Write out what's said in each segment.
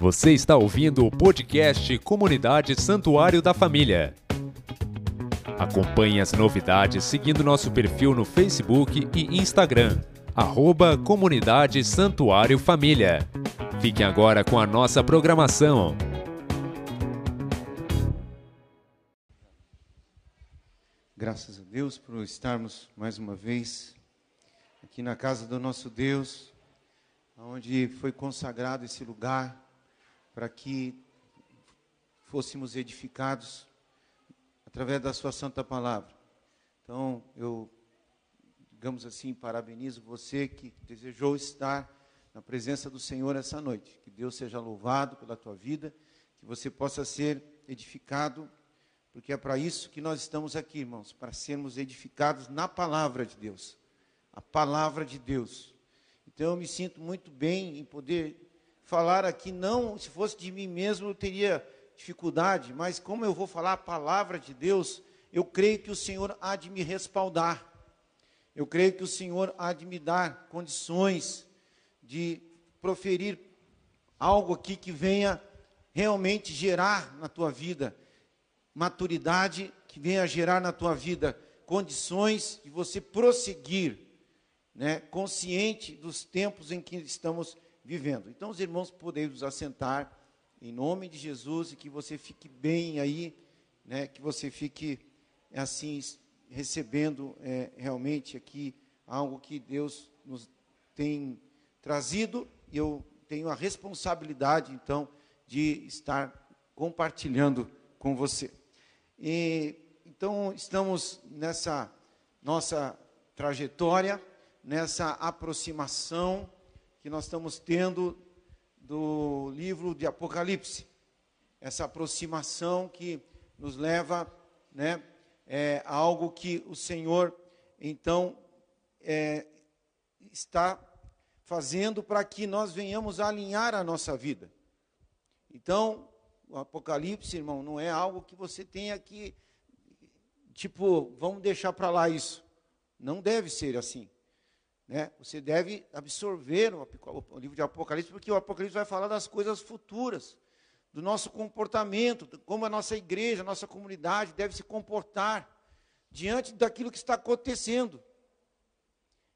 Você está ouvindo o podcast Comunidade Santuário da Família. Acompanhe as novidades seguindo nosso perfil no Facebook e Instagram, arroba Comunidade Santuário Família. Fiquem agora com a nossa programação. Graças a Deus por estarmos mais uma vez aqui na casa do nosso Deus, onde foi consagrado esse lugar para que fôssemos edificados através da Sua Santa Palavra. Então, eu, digamos assim, parabenizo você que desejou estar na presença do Senhor essa noite. Que Deus seja louvado pela tua vida, que você possa ser edificado, porque é para isso que nós estamos aqui, irmãos, para sermos edificados na palavra de Deus. A palavra de Deus. Então eu me sinto muito bem em poder falar aqui, não, se fosse de mim mesmo eu teria dificuldade, mas como eu vou falar a palavra de Deus, eu creio que o Senhor há de me respaldar. Eu creio que o Senhor há de me dar condições de proferir algo aqui que venha realmente gerar na tua vida maturidade, que venha gerar na tua vida condições de você prosseguir, né, consciente dos tempos em que estamos vivendo. Então, os irmãos podem nos assentar em nome de Jesus e que você fique bem aí, né, que você fique assim recebendo é, realmente aqui algo que Deus nos tem trazido e eu tenho a responsabilidade, então, de estar compartilhando com você. E, então, estamos nessa nossa trajetória, nessa aproximação que nós estamos tendo do livro de Apocalipse. Essa aproximação que nos leva né, é, a algo que o Senhor, então, é, está fazendo para que nós venhamos a alinhar a nossa vida. Então, o Apocalipse, irmão, não é algo que você tenha que, tipo, vamos deixar para lá isso. Não deve ser assim. Né? Você deve absorver o, livro de Apocalipse, porque o Apocalipse vai falar das coisas futuras, do nosso comportamento, como a nossa igreja, a nossa comunidade deve se comportar diante daquilo que está acontecendo.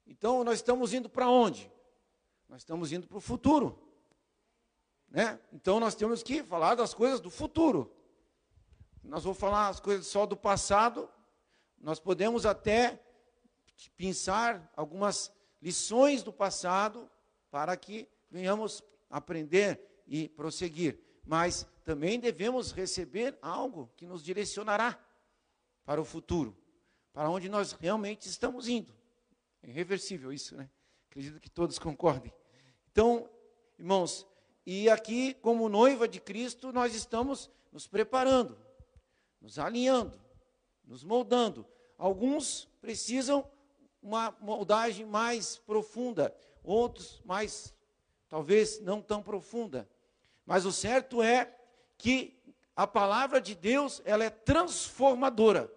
Então, nós estamos indo para onde? Nós estamos indo para o futuro. Né? Então nós temos que falar das coisas do futuro. Nós vamos falar as coisas só do passado. Nós podemos até pensar algumas lições do passado para que venhamos aprender e prosseguir. Mas também devemos receber algo que nos direcionará para o futuro, para onde nós realmente estamos indo. É irreversível isso, né? Acredito que todos concordem. Então, irmãos, e aqui, como noiva de Cristo, nós estamos nos preparando, nos alinhando, nos moldando. Alguns precisam uma moldagem mais profunda, outros mais, talvez não tão profunda. Mas o certo é que a palavra de Deus, ela é transformadora.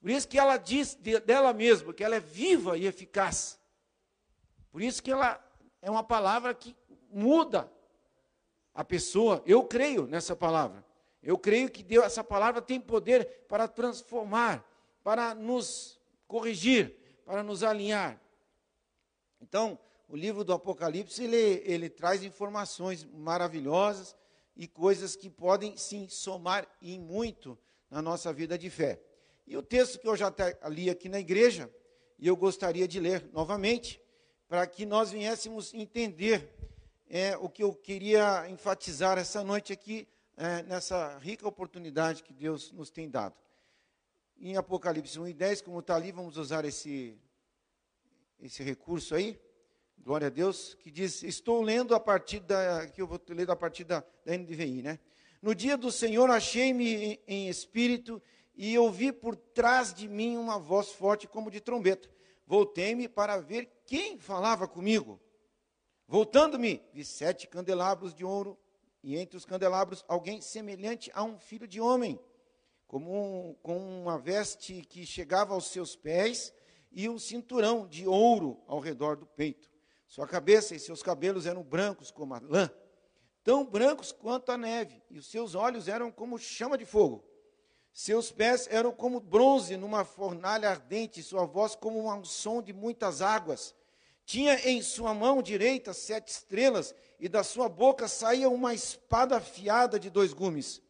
Por isso que ela diz dela mesma que ela é viva e eficaz. Por isso que ela é uma palavra que muda a pessoa. Eu creio nessa palavra. Eu creio que Deus, essa palavra tem poder para transformar, para nos corrigir, para nos alinhar. Então, o livro do Apocalipse, ele, ele traz informações maravilhosas e coisas que podem, sim, somar em muito na nossa vida de fé. E o texto que eu já li aqui na igreja, e eu gostaria de ler novamente, para que nós viéssemos entender é, o que eu queria enfatizar essa noite aqui, é, nessa rica oportunidade que Deus nos tem dado. Em Apocalipse 1 e 10, como está ali, vamos usar esse, esse recurso aí, glória a Deus, que diz, estou lendo a partir da, que eu vou ler a partir da, da né? No dia do Senhor achei-me em, em espírito e ouvi por trás de mim uma voz forte como de trombeta. Voltei-me para ver quem falava comigo. Voltando-me, vi sete candelabros de ouro, e entre os candelabros alguém semelhante a um filho de homem, como um, com uma veste que chegava aos seus pés e um cinturão de ouro ao redor do peito. Sua cabeça e seus cabelos eram brancos como a lã, tão brancos quanto a neve, e os seus olhos eram como chama de fogo. Seus pés eram como bronze numa fornalha ardente, sua voz como um som de muitas águas. Tinha em sua mão direita sete estrelas, e da sua boca saía uma espada afiada de dois gumes.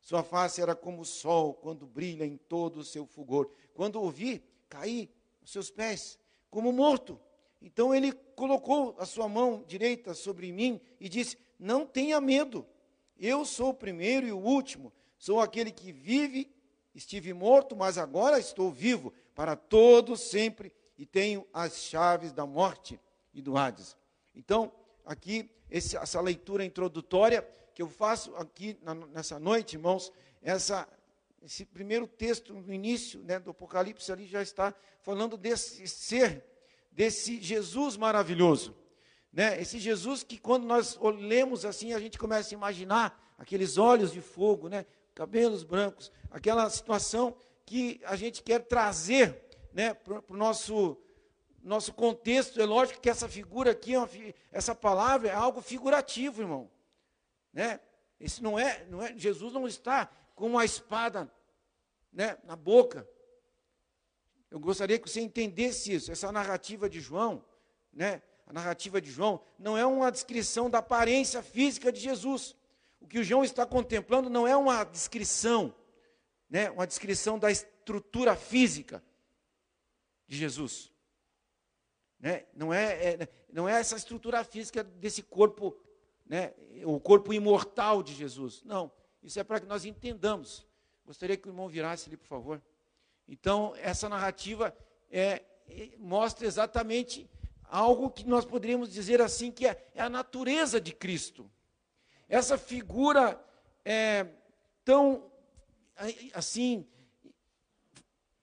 Sua face era como o sol quando brilha em todo o seu fulgor. Quando o vi, caí aos seus pés, como morto. Então ele colocou a sua mão direita sobre mim e disse: Não tenha medo, eu sou o primeiro e o último, sou aquele que vive, estive morto, mas agora estou vivo para todos sempre e tenho as chaves da morte e do Hades. Então, aqui, esse, essa leitura introdutória que eu faço aqui na, nessa noite, irmãos, essa, esse primeiro texto no início né, do Apocalipse ali já está falando desse ser desse Jesus maravilhoso. Né? Esse Jesus que quando nós olhamos assim, a gente começa a imaginar aqueles olhos de fogo, né? cabelos brancos, aquela situação que a gente quer trazer né, para o nosso, nosso contexto. É lógico que essa figura aqui, é essa palavra é algo figurativo, irmão. Né? Esse não é, não é, Jesus não está com uma espada né, na boca. Eu gostaria que você entendesse isso. Essa narrativa de João, né? A narrativa de João não é uma descrição da aparência física de Jesus. O que o João está contemplando não é uma descrição, né? Uma descrição da estrutura física de Jesus. Né? Não, é, é, não é essa estrutura física desse corpo, né? o corpo imortal de Jesus. Não, isso é para que nós entendamos. Gostaria que o irmão virasse ali, por favor. Então, essa narrativa é, é, mostra exatamente algo que nós poderíamos dizer assim, que é, é a natureza de Cristo. Essa figura é tão, assim,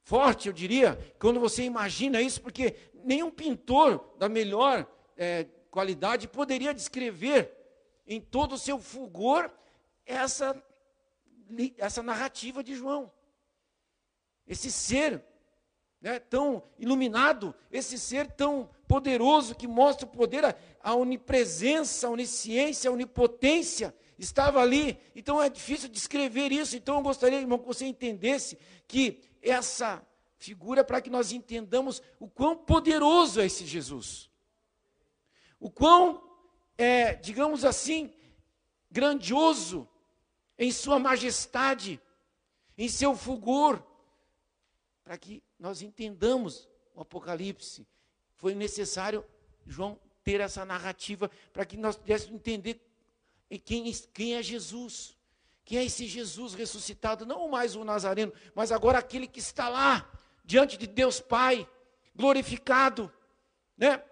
forte, eu diria, quando você imagina isso, porque nenhum pintor da melhor é, qualidade poderia descrever em todo o seu fulgor essa, essa narrativa de João esse ser né, tão iluminado, esse ser tão poderoso que mostra o poder, a, a onipresença, a onisciência, a onipotência estava ali. Então é difícil descrever isso. Então eu gostaria, irmão, que você entendesse que essa figura para que nós entendamos o quão poderoso é esse Jesus. O quão, é, digamos assim, grandioso em sua majestade, em seu fulgor, para que nós entendamos o Apocalipse. Foi necessário João ter essa narrativa para que nós pudéssemos entender quem, quem é Jesus. Quem é esse Jesus ressuscitado? Não mais o Nazareno, mas agora aquele que está lá, diante de Deus Pai, glorificado, né?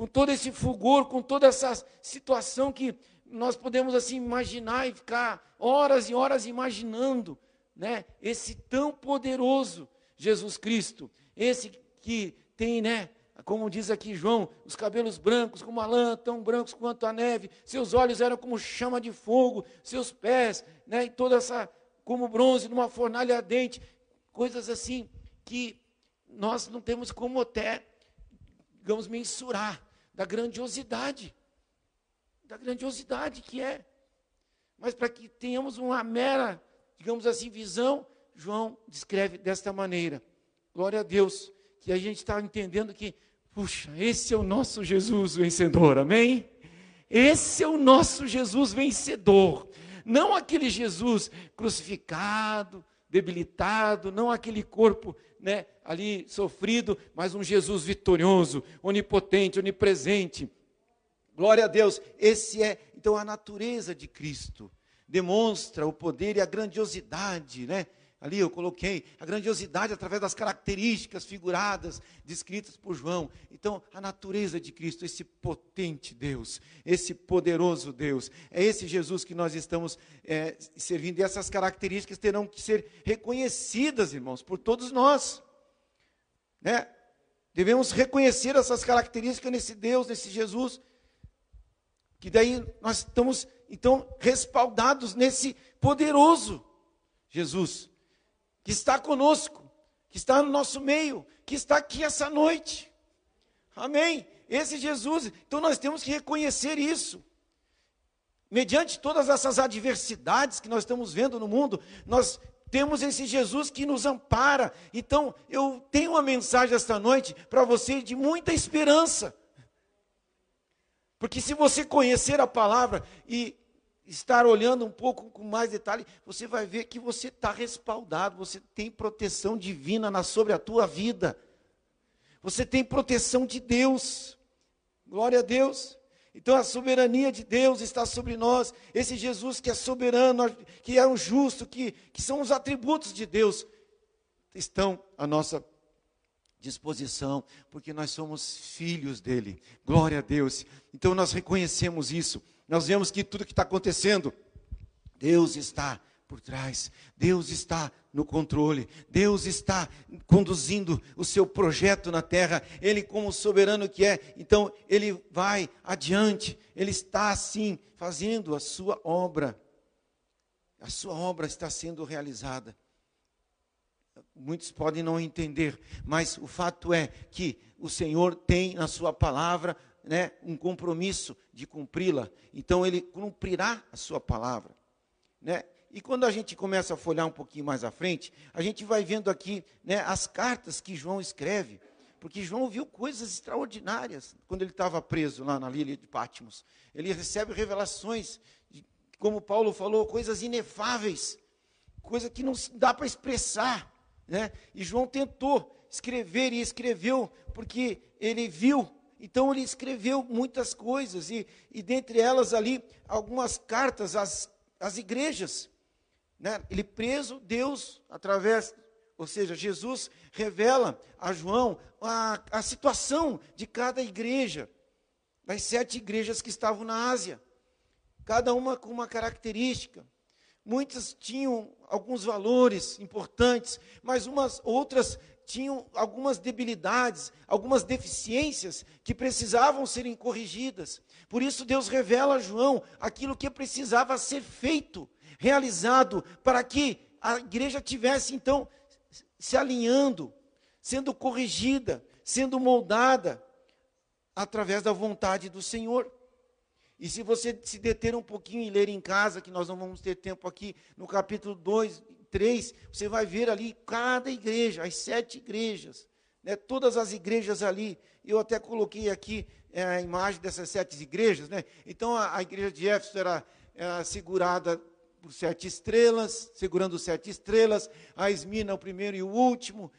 Com todo esse fulgor, com toda essa situação que nós podemos assim imaginar e ficar horas e horas imaginando, né? Esse tão poderoso Jesus Cristo, esse que tem, né, como diz aqui João, os cabelos brancos como a lã, tão brancos quanto a neve, seus olhos eram como chama de fogo, seus pés, né, e toda essa, como bronze numa fornalha ardente, coisas assim que nós não temos como até, digamos, mensurar da grandiosidade, da grandiosidade que é. Mas para que tenhamos uma mera, digamos assim, visão, João descreve desta maneira. Glória a Deus, que a gente está entendendo que, puxa, esse é o nosso Jesus vencedor, amém? Esse é o nosso Jesus vencedor. Não aquele Jesus crucificado, debilitado, não aquele corpo né, ali sofrido, mas um Jesus vitorioso, onipotente, onipresente. Glória a Deus. Esse é, então, a natureza de Cristo. Demonstra o poder e a grandiosidade, né? Ali eu coloquei a grandiosidade através das características figuradas, descritas por João. Então, a natureza de Cristo, esse potente Deus, esse poderoso Deus, é esse Jesus que nós estamos é, servindo. E essas características terão que ser reconhecidas, irmãos, por todos nós. Né? Devemos reconhecer essas características nesse Deus, nesse Jesus. Que daí nós estamos, então, respaldados nesse poderoso Jesus que está conosco, que está no nosso meio, que está aqui essa noite. Amém? Esse Jesus, então nós temos que reconhecer isso. mediante todas essas adversidades que nós estamos vendo no mundo, nós temos esse Jesus que nos ampara. Então, eu tenho uma mensagem esta noite para você de muita esperança. Porque se você conhecer a palavra e estar olhando um pouco com mais detalhe, você vai ver que você está respaldado, você tem proteção divina na, sobre a tua vida. Você tem proteção de Deus. Glória a Deus. Então a soberania de Deus está sobre nós. Esse Jesus que é soberano, que é um justo, que, que são os atributos de Deus, estão à nossa disposição, porque nós somos filhos dele. Glória a Deus. Então nós reconhecemos isso. Nós vemos que tudo que está acontecendo, Deus está por trás. Deus está no controle. Deus está conduzindo o seu projeto na terra. Ele, como soberano que é, então ele vai adiante. Ele está assim fazendo a sua obra. A sua obra está sendo realizada. Muitos podem não entender, mas o fato é que o Senhor tem na sua palavra né, um compromisso de cumpri-la. Então ele cumprirá a sua palavra. Né? E quando a gente começa a folhar um pouquinho mais à frente, a gente vai vendo aqui né, as cartas que João escreve, porque João viu coisas extraordinárias quando ele estava preso lá na ilha de Patmos. Ele recebe revelações, de, como Paulo falou, coisas inefáveis, coisa que não dá para expressar. Né? E João tentou escrever e escreveu porque ele viu então ele escreveu muitas coisas, e, e dentre elas ali, algumas cartas às, às igrejas. Né? Ele preso, Deus, através, ou seja, Jesus revela a João a, a situação de cada igreja, das sete igrejas que estavam na Ásia, cada uma com uma característica. Muitas tinham alguns valores importantes, mas umas outras tinham algumas debilidades, algumas deficiências que precisavam serem corrigidas. Por isso Deus revela a João aquilo que precisava ser feito realizado para que a igreja tivesse então se alinhando, sendo corrigida, sendo moldada através da vontade do Senhor. E se você se deter um pouquinho e ler em casa, que nós não vamos ter tempo aqui, no capítulo 2, 3, você vai ver ali cada igreja, as sete igrejas, né, todas as igrejas ali. Eu até coloquei aqui é, a imagem dessas sete igrejas. Né? Então, a, a igreja de Éfeso era, era segurada por sete estrelas, segurando sete estrelas, a Esmina o primeiro e o último,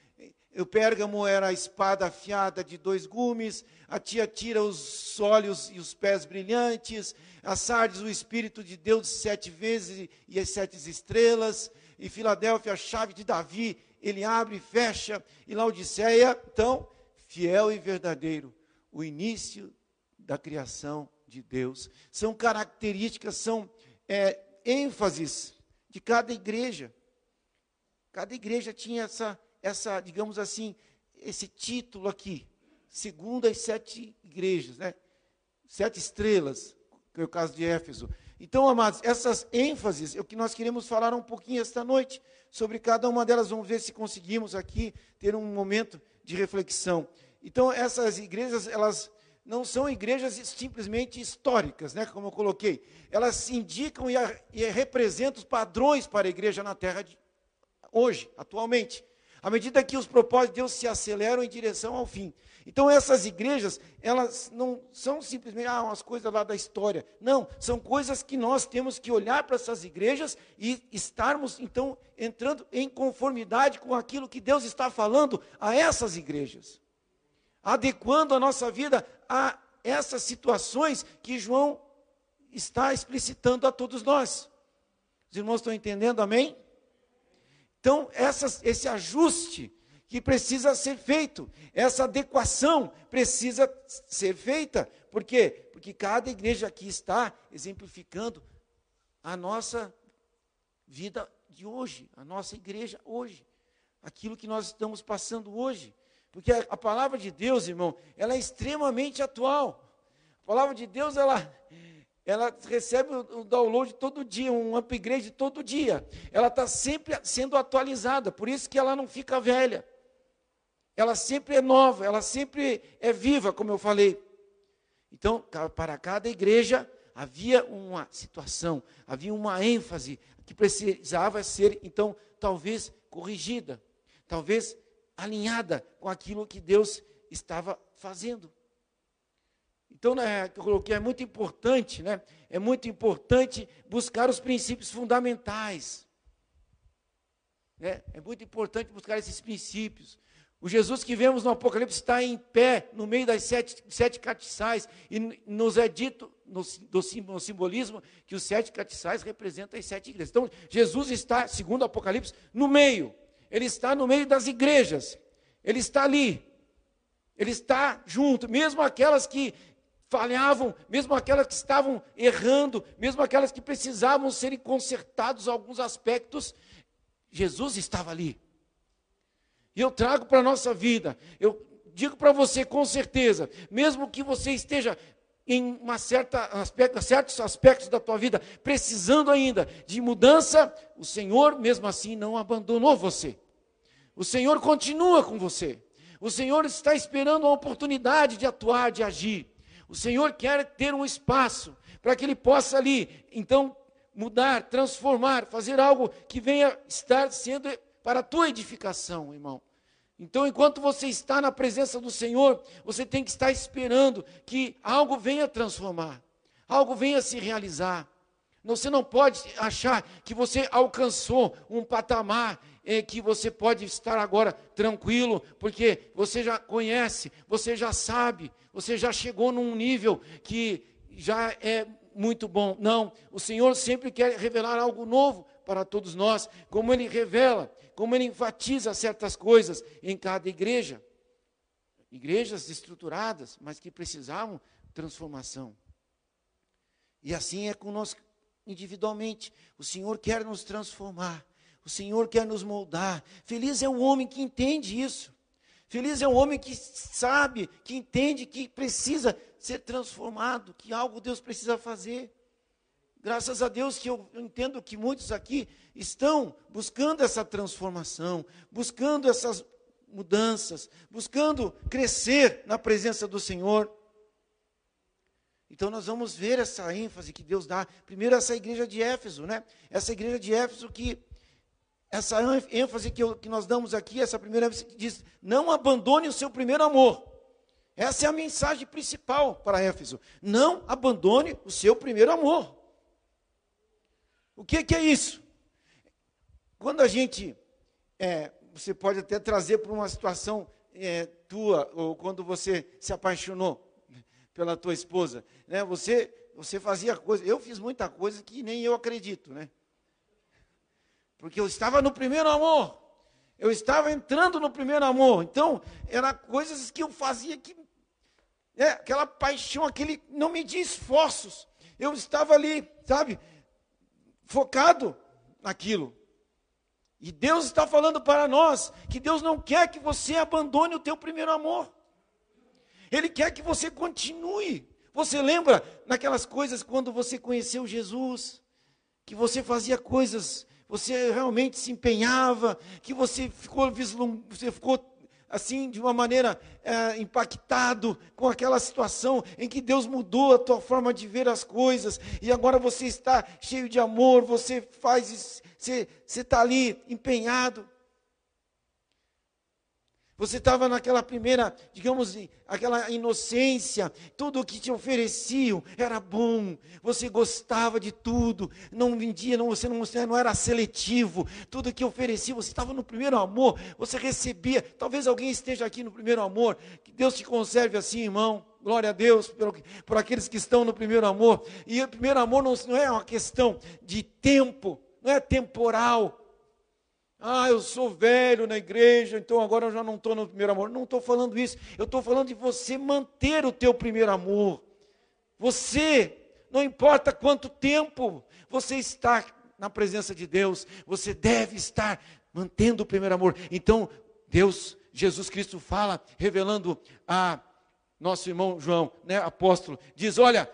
o Pérgamo era a espada afiada de dois gumes, a Tiatira os olhos e os pés brilhantes, a Sardes o Espírito de Deus sete vezes e as sete estrelas, e Filadélfia a chave de Davi, ele abre e fecha, e Laodiceia, então, fiel e verdadeiro, o início da criação de Deus. São características, são é, ênfases de cada igreja. Cada igreja tinha essa, essa, digamos assim, esse título aqui. Segundo as sete igrejas, né? Sete estrelas, que é o caso de Éfeso. Então, amados, essas ênfases é o que nós queremos falar um pouquinho esta noite sobre cada uma delas. Vamos ver se conseguimos aqui ter um momento de reflexão. Então, essas igrejas, elas não são igrejas simplesmente históricas, né, como eu coloquei. Elas indicam e, a, e representam os padrões para a igreja na terra de, hoje, atualmente. À medida que os propósitos de Deus se aceleram em direção ao fim. Então essas igrejas, elas não são simplesmente ah, umas coisas lá da história. Não, são coisas que nós temos que olhar para essas igrejas e estarmos então entrando em conformidade com aquilo que Deus está falando a essas igrejas adequando a nossa vida a essas situações que João está explicitando a todos nós. Os irmãos estão entendendo, amém? Então, essas, esse ajuste que precisa ser feito, essa adequação precisa ser feita. Por quê? Porque cada igreja aqui está exemplificando a nossa vida de hoje, a nossa igreja hoje, aquilo que nós estamos passando hoje. Porque a, a palavra de Deus, irmão, ela é extremamente atual. A palavra de Deus, ela, ela recebe o download todo dia, um upgrade todo dia. Ela está sempre sendo atualizada, por isso que ela não fica velha. Ela sempre é nova, ela sempre é viva, como eu falei. Então, para cada igreja, havia uma situação, havia uma ênfase que precisava ser, então, talvez corrigida, talvez alinhada com aquilo que Deus estava fazendo. Então, né, eu coloquei, é muito importante, né? É muito importante buscar os princípios fundamentais. Né? É muito importante buscar esses princípios. O Jesus que vemos no Apocalipse está em pé no meio das sete, sete catiçais, e nos é dito no, no, simbolismo que os sete catiçais representam as sete igrejas. Então, Jesus está, segundo o Apocalipse, no meio. Ele está no meio das igrejas. Ele está ali. Ele está junto, mesmo aquelas que falhavam, mesmo aquelas que estavam errando, mesmo aquelas que precisavam serem consertados alguns aspectos, Jesus estava ali. E eu trago para a nossa vida, eu digo para você com certeza, mesmo que você esteja em uma certa aspecto, certos aspectos da tua vida precisando ainda de mudança, o Senhor mesmo assim não abandonou você. O Senhor continua com você. O Senhor está esperando uma oportunidade de atuar, de agir. O Senhor quer ter um espaço para que Ele possa ali, então, mudar, transformar, fazer algo que venha estar sendo para a tua edificação, irmão. Então, enquanto você está na presença do Senhor, você tem que estar esperando que algo venha transformar, algo venha se realizar. Você não pode achar que você alcançou um patamar em que você pode estar agora tranquilo, porque você já conhece, você já sabe, você já chegou num nível que já é muito bom. Não, o Senhor sempre quer revelar algo novo para todos nós, como Ele revela, como Ele enfatiza certas coisas em cada igreja. Igrejas estruturadas, mas que precisavam transformação. E assim é conosco individualmente. O Senhor quer nos transformar, o Senhor quer nos moldar. Feliz é o homem que entende isso. Feliz é o homem que sabe, que entende que precisa ser transformado, que algo Deus precisa fazer. Graças a Deus que eu entendo que muitos aqui estão buscando essa transformação, buscando essas mudanças, buscando crescer na presença do Senhor. Então nós vamos ver essa ênfase que Deus dá. Primeiro essa igreja de Éfeso, né? Essa igreja de Éfeso que essa ênfase que, eu, que nós damos aqui, essa primeira ênfase que diz: não abandone o seu primeiro amor. Essa é a mensagem principal para Éfeso. Não abandone o seu primeiro amor. O que, que é isso? Quando a gente, é, você pode até trazer para uma situação é, tua, ou quando você se apaixonou pela tua esposa, né? Você, você fazia coisa, eu fiz muita coisa que nem eu acredito, né? Porque eu estava no primeiro amor. Eu estava entrando no primeiro amor. Então, eram coisas que eu fazia que. É, aquela paixão, aquele. Não media esforços. Eu estava ali, sabe? Focado naquilo. E Deus está falando para nós que Deus não quer que você abandone o teu primeiro amor. Ele quer que você continue. Você lembra naquelas coisas quando você conheceu Jesus? Que você fazia coisas você realmente se empenhava, que você ficou, você ficou assim, de uma maneira é, impactado com aquela situação em que Deus mudou a tua forma de ver as coisas, e agora você está cheio de amor, você faz, você está ali empenhado. Você estava naquela primeira, digamos, aquela inocência, tudo o que te ofereciam era bom, você gostava de tudo, não vendia, não, você, não, você não era seletivo, tudo que oferecia, você estava no primeiro amor, você recebia. Talvez alguém esteja aqui no primeiro amor, que Deus te conserve assim, irmão. Glória a Deus por, por aqueles que estão no primeiro amor. E o primeiro amor não, não é uma questão de tempo, não é temporal, ah, eu sou velho na igreja, então agora eu já não estou no primeiro amor. Não estou falando isso. Eu estou falando de você manter o teu primeiro amor. Você, não importa quanto tempo você está na presença de Deus, você deve estar mantendo o primeiro amor. Então, Deus, Jesus Cristo fala, revelando a nosso irmão João, né, apóstolo, diz: Olha,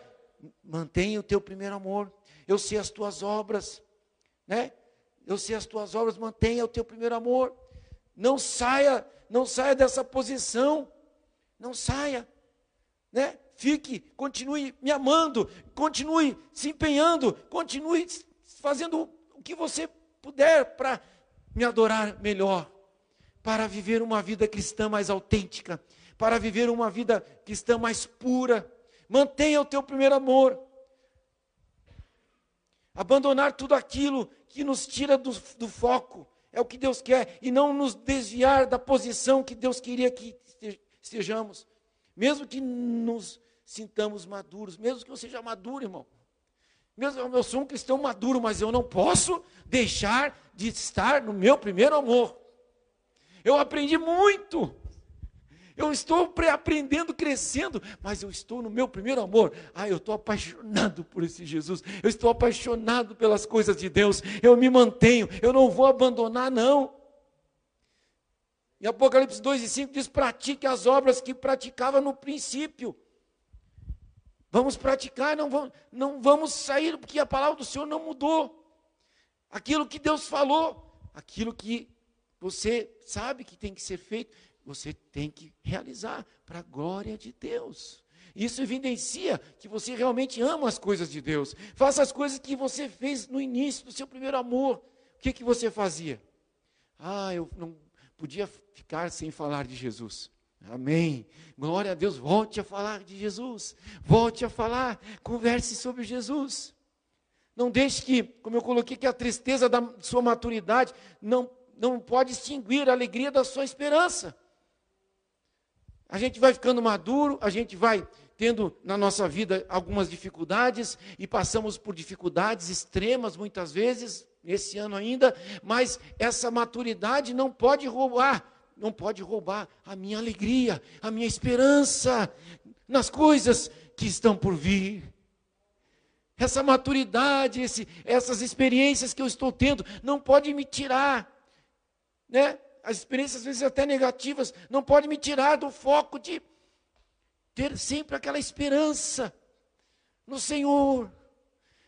mantenha o teu primeiro amor. Eu sei as tuas obras, né? Eu sei as tuas obras, mantenha o teu primeiro amor. Não saia, não saia dessa posição. Não saia, né? fique, continue me amando, continue se empenhando, continue fazendo o que você puder para me adorar melhor, para viver uma vida cristã mais autêntica, para viver uma vida cristã mais pura. Mantenha o teu primeiro amor. Abandonar tudo aquilo que nos tira do, do foco, é o que Deus quer, e não nos desviar da posição que Deus queria que estejamos. Mesmo que nos sintamos maduros, mesmo que eu seja maduro, irmão. Mesmo eu sou um cristão maduro, mas eu não posso deixar de estar no meu primeiro amor. Eu aprendi muito. Eu estou aprendendo, crescendo, mas eu estou no meu primeiro amor. Ah, eu estou apaixonado por esse Jesus. Eu estou apaixonado pelas coisas de Deus. Eu me mantenho, eu não vou abandonar, não. Em Apocalipse 2 e 5 diz: pratique as obras que praticava no princípio. Vamos praticar, não vamos, não vamos sair, porque a palavra do Senhor não mudou. Aquilo que Deus falou, aquilo que você sabe que tem que ser feito, você tem que realizar para a glória de Deus. Isso evidencia que você realmente ama as coisas de Deus. Faça as coisas que você fez no início do seu primeiro amor. O que, que você fazia? Ah, eu não podia ficar sem falar de Jesus. Amém. Glória a Deus. Volte a falar de Jesus. Volte a falar. Converse sobre Jesus. Não deixe que, como eu coloquei, que a tristeza da sua maturidade não, não pode extinguir a alegria da sua esperança. A gente vai ficando maduro, a gente vai tendo na nossa vida algumas dificuldades e passamos por dificuldades extremas muitas vezes, esse ano ainda, mas essa maturidade não pode roubar, não pode roubar a minha alegria, a minha esperança nas coisas que estão por vir. Essa maturidade, esse, essas experiências que eu estou tendo, não pode me tirar, né? As experiências às vezes até negativas, não pode me tirar do foco de ter sempre aquela esperança no Senhor.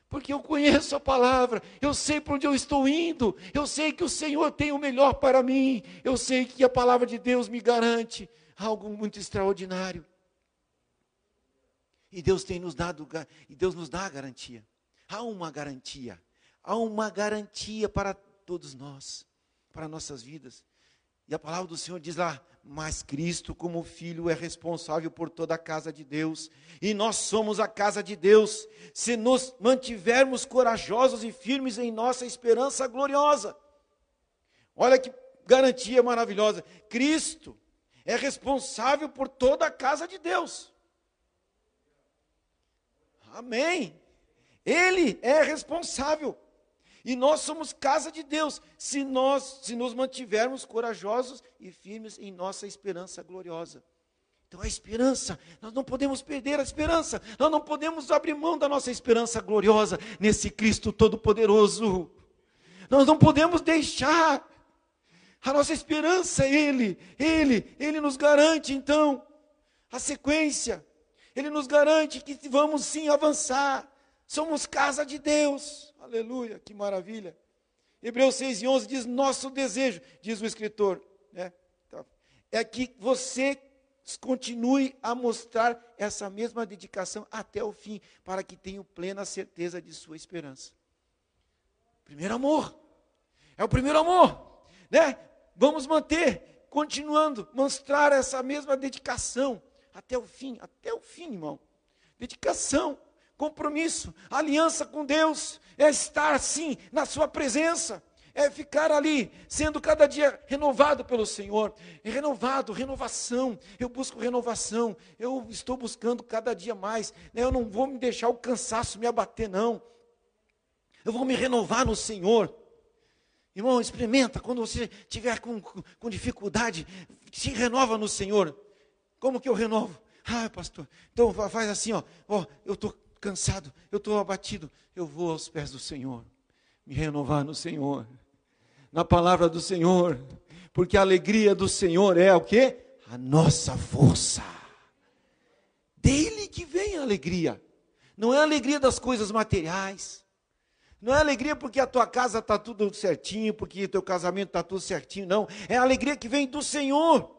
Porque eu conheço a palavra, eu sei para onde eu estou indo, eu sei que o Senhor tem o melhor para mim, eu sei que a palavra de Deus me garante algo muito extraordinário. E Deus tem nos dado, e Deus nos dá a garantia. Há uma garantia, há uma garantia para todos nós, para nossas vidas. E a palavra do Senhor diz lá: Mas Cristo, como Filho, é responsável por toda a casa de Deus, e nós somos a casa de Deus, se nos mantivermos corajosos e firmes em nossa esperança gloriosa. Olha que garantia maravilhosa: Cristo é responsável por toda a casa de Deus. Amém. Ele é responsável. E nós somos casa de Deus, se nós se nos mantivermos corajosos e firmes em nossa esperança gloriosa. Então a esperança, nós não podemos perder a esperança, nós não podemos abrir mão da nossa esperança gloriosa nesse Cristo todo-poderoso. Nós não podemos deixar a nossa esperança Ele, Ele, Ele nos garante então a sequência, Ele nos garante que vamos sim avançar, somos casa de Deus. Aleluia, que maravilha. Hebreus 6 e 11 diz: Nosso desejo, diz o escritor, né? Então, é que você continue a mostrar essa mesma dedicação até o fim, para que tenha plena certeza de sua esperança. Primeiro amor, é o primeiro amor, né? Vamos manter, continuando, mostrar essa mesma dedicação até o fim, até o fim, irmão. Dedicação compromisso, aliança com Deus, é estar sim na Sua presença, é ficar ali, sendo cada dia renovado pelo Senhor, renovado, renovação. Eu busco renovação, eu estou buscando cada dia mais. Né? Eu não vou me deixar o cansaço me abater, não. Eu vou me renovar no Senhor. Irmão, experimenta, quando você tiver com, com dificuldade, se renova no Senhor. Como que eu renovo? Ah, pastor, então faz assim, ó, ó eu estou cansado, eu estou abatido, eu vou aos pés do Senhor, me renovar no Senhor, na palavra do Senhor, porque a alegria do Senhor é o que? A nossa força. Dele que vem a alegria. Não é a alegria das coisas materiais. Não é alegria porque a tua casa está tudo certinho, porque o teu casamento está tudo certinho, não. É a alegria que vem do Senhor.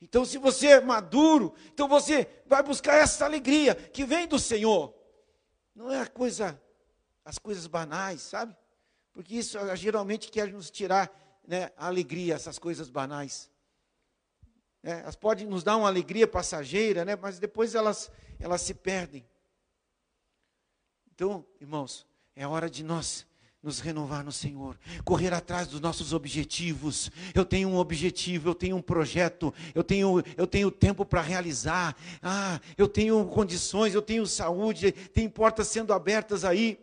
Então, se você é maduro, então você vai buscar essa alegria que vem do Senhor. Não é a coisa, as coisas banais, sabe? Porque isso ah, geralmente quer nos tirar né, a alegria, essas coisas banais. É, elas podem nos dar uma alegria passageira, né, mas depois elas, elas se perdem. Então, irmãos, é hora de nós nos renovar no Senhor, correr atrás dos nossos objetivos. Eu tenho um objetivo, eu tenho um projeto, eu tenho, eu tenho tempo para realizar. Ah, eu tenho condições, eu tenho saúde, tem portas sendo abertas aí.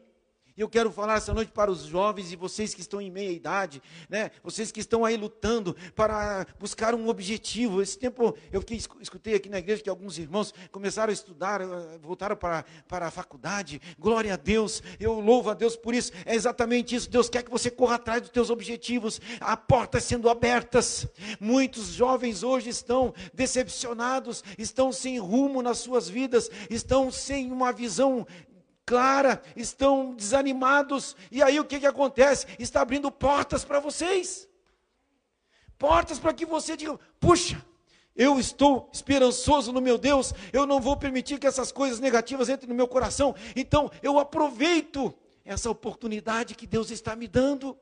E eu quero falar essa noite para os jovens e vocês que estão em meia idade, né? Vocês que estão aí lutando para buscar um objetivo. Esse tempo eu fiquei, escutei aqui na igreja que alguns irmãos começaram a estudar, eh, voltaram para, para a faculdade. Glória a Deus. Eu louvo a Deus por isso. É exatamente isso. Deus quer que você corra atrás dos teus objetivos. Há portas sendo abertas. Muitos jovens hoje estão decepcionados, estão sem rumo nas suas vidas, estão sem uma visão clara, estão desanimados, e aí o que, que acontece? Está abrindo portas para vocês, portas para que você diga: puxa, eu estou esperançoso no meu Deus, eu não vou permitir que essas coisas negativas entrem no meu coração, então eu aproveito essa oportunidade que Deus está me dando.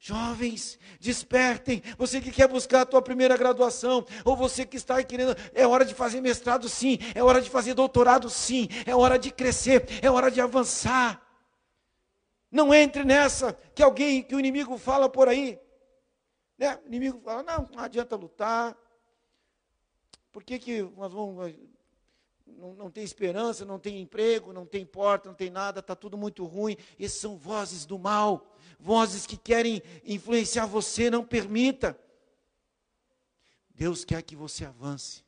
Jovens, despertem. Você que quer buscar a tua primeira graduação, ou você que está querendo, é hora de fazer mestrado sim, é hora de fazer doutorado sim, é hora de crescer, é hora de avançar. Não entre nessa que alguém, que o inimigo fala por aí. Né? O inimigo fala, não, não adianta lutar. Por que, que nós vamos. Não, não tem esperança, não tem emprego, não tem porta, não tem nada, está tudo muito ruim. Essas são vozes do mal vozes que querem influenciar você, não permita. Deus quer que você avance.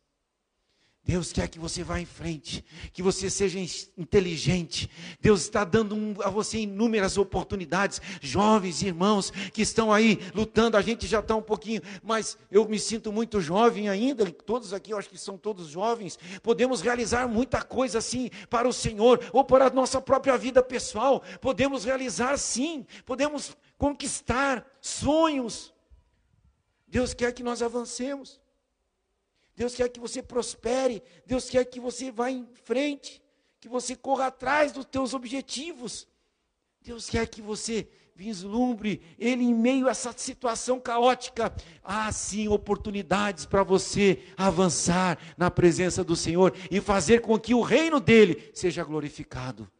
Deus quer que você vá em frente, que você seja inteligente. Deus está dando um, a você inúmeras oportunidades. Jovens irmãos que estão aí lutando, a gente já está um pouquinho, mas eu me sinto muito jovem ainda. Todos aqui, eu acho que são todos jovens. Podemos realizar muita coisa assim para o Senhor ou para a nossa própria vida pessoal. Podemos realizar sim, podemos conquistar sonhos. Deus quer que nós avancemos. Deus quer que você prospere, Deus quer que você vá em frente, que você corra atrás dos teus objetivos. Deus quer que você vislumbre Ele em meio a essa situação caótica. Há sim oportunidades para você avançar na presença do Senhor e fazer com que o reino dele seja glorificado.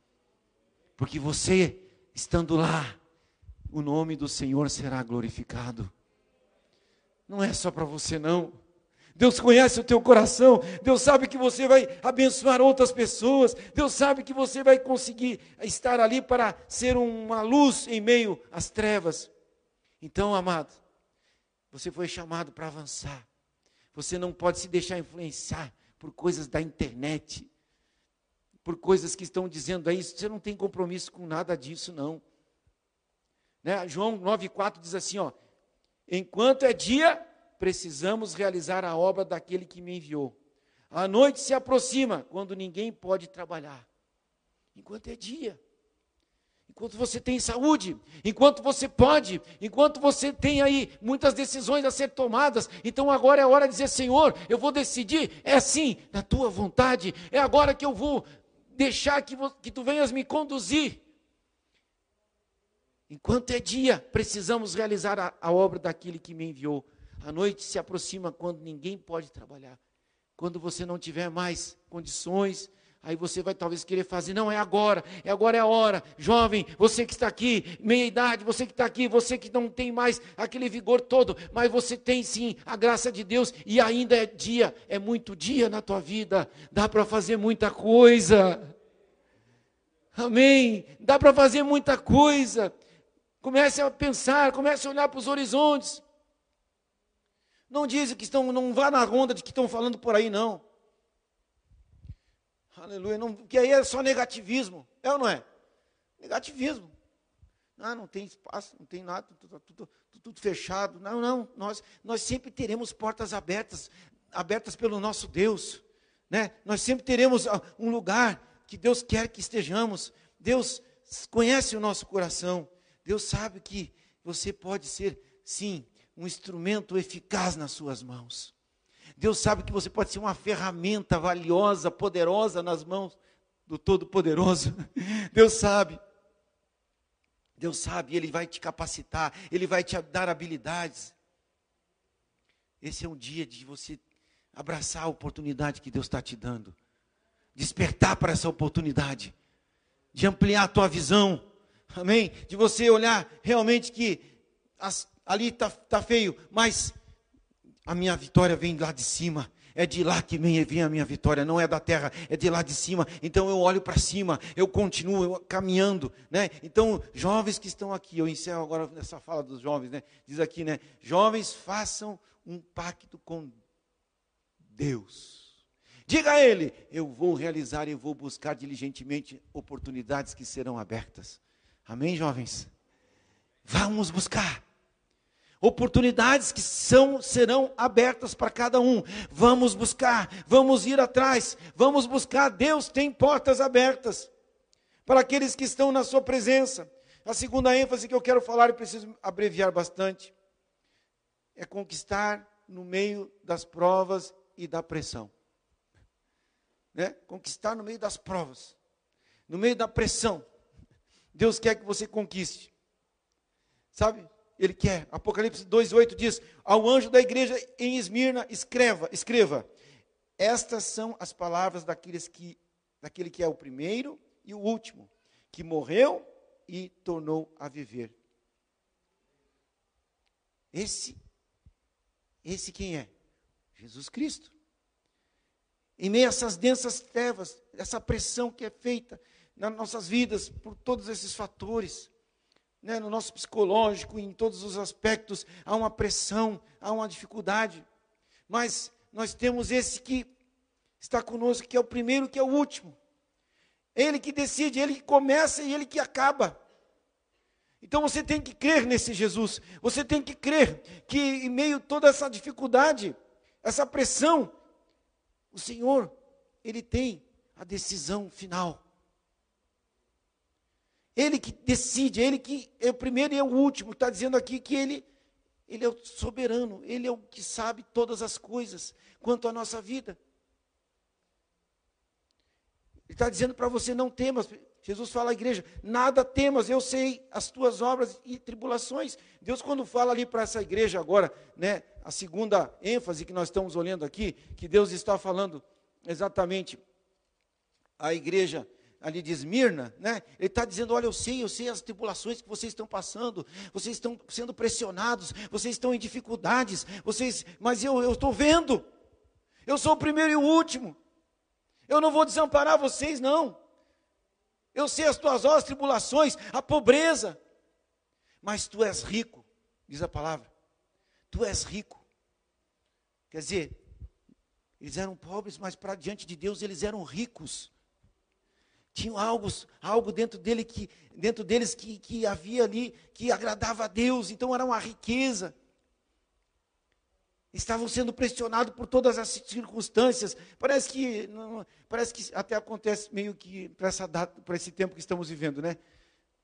Porque você, estando lá, o nome do Senhor será glorificado. Não é só para você, não. Deus conhece o teu coração, Deus sabe que você vai abençoar outras pessoas, Deus sabe que você vai conseguir estar ali para ser uma luz em meio às trevas. Então, amado, você foi chamado para avançar. Você não pode se deixar influenciar por coisas da internet, por coisas que estão dizendo aí, você não tem compromisso com nada disso, não. Né? João 9,4 diz assim: ó, enquanto é dia, precisamos realizar a obra daquele que me enviou. A noite se aproxima, quando ninguém pode trabalhar. Enquanto é dia. Enquanto você tem saúde, enquanto você pode, enquanto você tem aí muitas decisões a ser tomadas, então agora é hora de dizer: Senhor, eu vou decidir, é assim, na tua vontade, é agora que eu vou deixar que, que tu venhas me conduzir. Enquanto é dia, precisamos realizar a, a obra daquele que me enviou. A noite se aproxima quando ninguém pode trabalhar. Quando você não tiver mais condições, aí você vai talvez querer fazer, não, é agora, é agora é a hora. Jovem, você que está aqui, meia idade, você que está aqui, você que não tem mais aquele vigor todo, mas você tem sim a graça de Deus e ainda é dia, é muito dia na tua vida, dá para fazer muita coisa. Amém. Dá para fazer muita coisa. Comece a pensar, comece a olhar para os horizontes. Não dizem que estão, não vá na ronda de que estão falando por aí, não. Aleluia. Não, porque aí é só negativismo. É ou não é? Negativismo. Ah, não tem espaço, não tem nada, tudo, tudo, tudo, fechado. Não, não. Nós, nós sempre teremos portas abertas, abertas pelo nosso Deus. Né? Nós sempre teremos ah, um lugar que Deus quer que estejamos. Deus conhece o nosso coração. Deus sabe que você pode ser, sim, um instrumento eficaz nas suas mãos. Deus sabe que você pode ser uma ferramenta valiosa, poderosa nas mãos do Todo-Poderoso. Deus sabe. Deus sabe, Ele vai te capacitar, Ele vai te dar habilidades. Esse é um dia de você abraçar a oportunidade que Deus está te dando, despertar para essa oportunidade, de ampliar a tua visão, amém? De você olhar realmente que as, ali está tá feio, mas a minha vitória vem lá de cima. É de lá que vem, a minha vitória, não é da terra, é de lá de cima. Então eu olho para cima, eu continuo eu, caminhando, né? Então, jovens que estão aqui, eu encerro agora nessa fala dos jovens, né? Diz aqui, né? Jovens, façam um pacto com Deus. Diga a ele: eu vou realizar e vou buscar diligentemente oportunidades que serão abertas. Amém, jovens? Vamos buscar oportunidades que são serão abertas para cada um. Vamos buscar, vamos ir atrás, vamos buscar. Deus tem portas abertas para aqueles que estão na sua presença. A segunda ênfase que eu quero falar e preciso abreviar bastante é conquistar no meio das provas e da pressão. Né? Conquistar no meio das provas, no meio da pressão. Deus quer que você conquiste. Sabe? Ele quer. Apocalipse 2:8 diz: "Ao anjo da igreja em Esmirna, escreva, escreva: Estas são as palavras daqueles que daquele que é o primeiro e o último, que morreu e tornou a viver." Esse esse quem é? Jesus Cristo. Em meio a essas densas trevas, essa pressão que é feita nas nossas vidas por todos esses fatores, né, no nosso psicológico, em todos os aspectos, há uma pressão, há uma dificuldade. Mas nós temos esse que está conosco, que é o primeiro, que é o último. Ele que decide, ele que começa e ele que acaba. Então você tem que crer nesse Jesus. Você tem que crer que em meio a toda essa dificuldade, essa pressão, o Senhor, ele tem a decisão final. Ele que decide, ele que é o primeiro e é o último. Está dizendo aqui que ele, ele é o soberano, ele é o que sabe todas as coisas quanto à nossa vida. Ele está dizendo para você: não temas. Jesus fala à igreja: nada temas, eu sei as tuas obras e tribulações. Deus, quando fala ali para essa igreja agora, né, a segunda ênfase que nós estamos olhando aqui, que Deus está falando exatamente à igreja ali de Esmirna, né? Ele está dizendo: Olha, eu sei, eu sei as tribulações que vocês estão passando, vocês estão sendo pressionados, vocês estão em dificuldades, vocês, mas eu estou vendo, eu sou o primeiro e o último, eu não vou desamparar vocês, não. Eu sei as tuas obras, tribulações, a pobreza, mas tu és rico, diz a palavra, tu és rico. Quer dizer, eles eram pobres, mas para diante de Deus eles eram ricos tinham algo, algo dentro, dele que, dentro deles que, que havia ali, que agradava a Deus, então era uma riqueza. Estavam sendo pressionados por todas as circunstâncias. Parece que, não, parece que até acontece meio que para essa data, para esse tempo que estamos vivendo, né?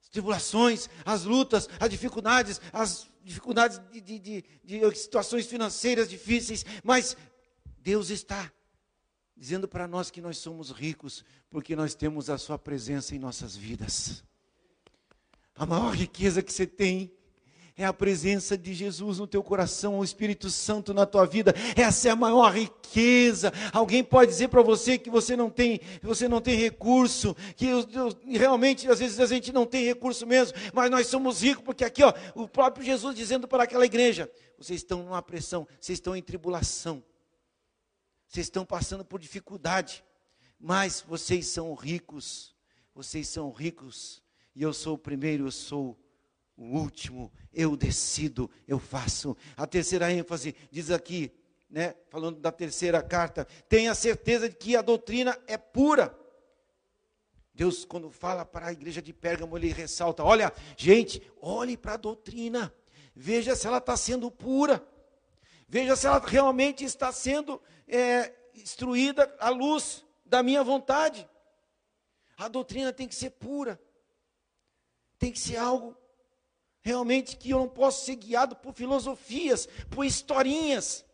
As tribulações, as lutas, as dificuldades, as dificuldades de, de, de, de situações financeiras difíceis, mas Deus está dizendo para nós que nós somos ricos, porque nós temos a Sua presença em nossas vidas. A maior riqueza que você tem é a presença de Jesus no teu coração, o Espírito Santo na tua vida. Essa é a maior riqueza. Alguém pode dizer para você que você não tem, você não tem recurso, que realmente às vezes a gente não tem recurso mesmo, mas nós somos ricos porque aqui, ó, o próprio Jesus dizendo para aquela igreja: vocês estão numa pressão, vocês estão em tribulação. Vocês estão passando por dificuldade, mas vocês são ricos. Vocês são ricos. E eu sou o primeiro, eu sou o último. Eu decido, eu faço. A terceira ênfase diz aqui, né, falando da terceira carta, tenha certeza de que a doutrina é pura. Deus, quando fala para a igreja de Pérgamo, ele ressalta: olha, gente, olhe para a doutrina, veja se ela está sendo pura. Veja se ela realmente está sendo é, instruída à luz da minha vontade. A doutrina tem que ser pura. Tem que ser algo realmente que eu não posso ser guiado por filosofias, por historinhas.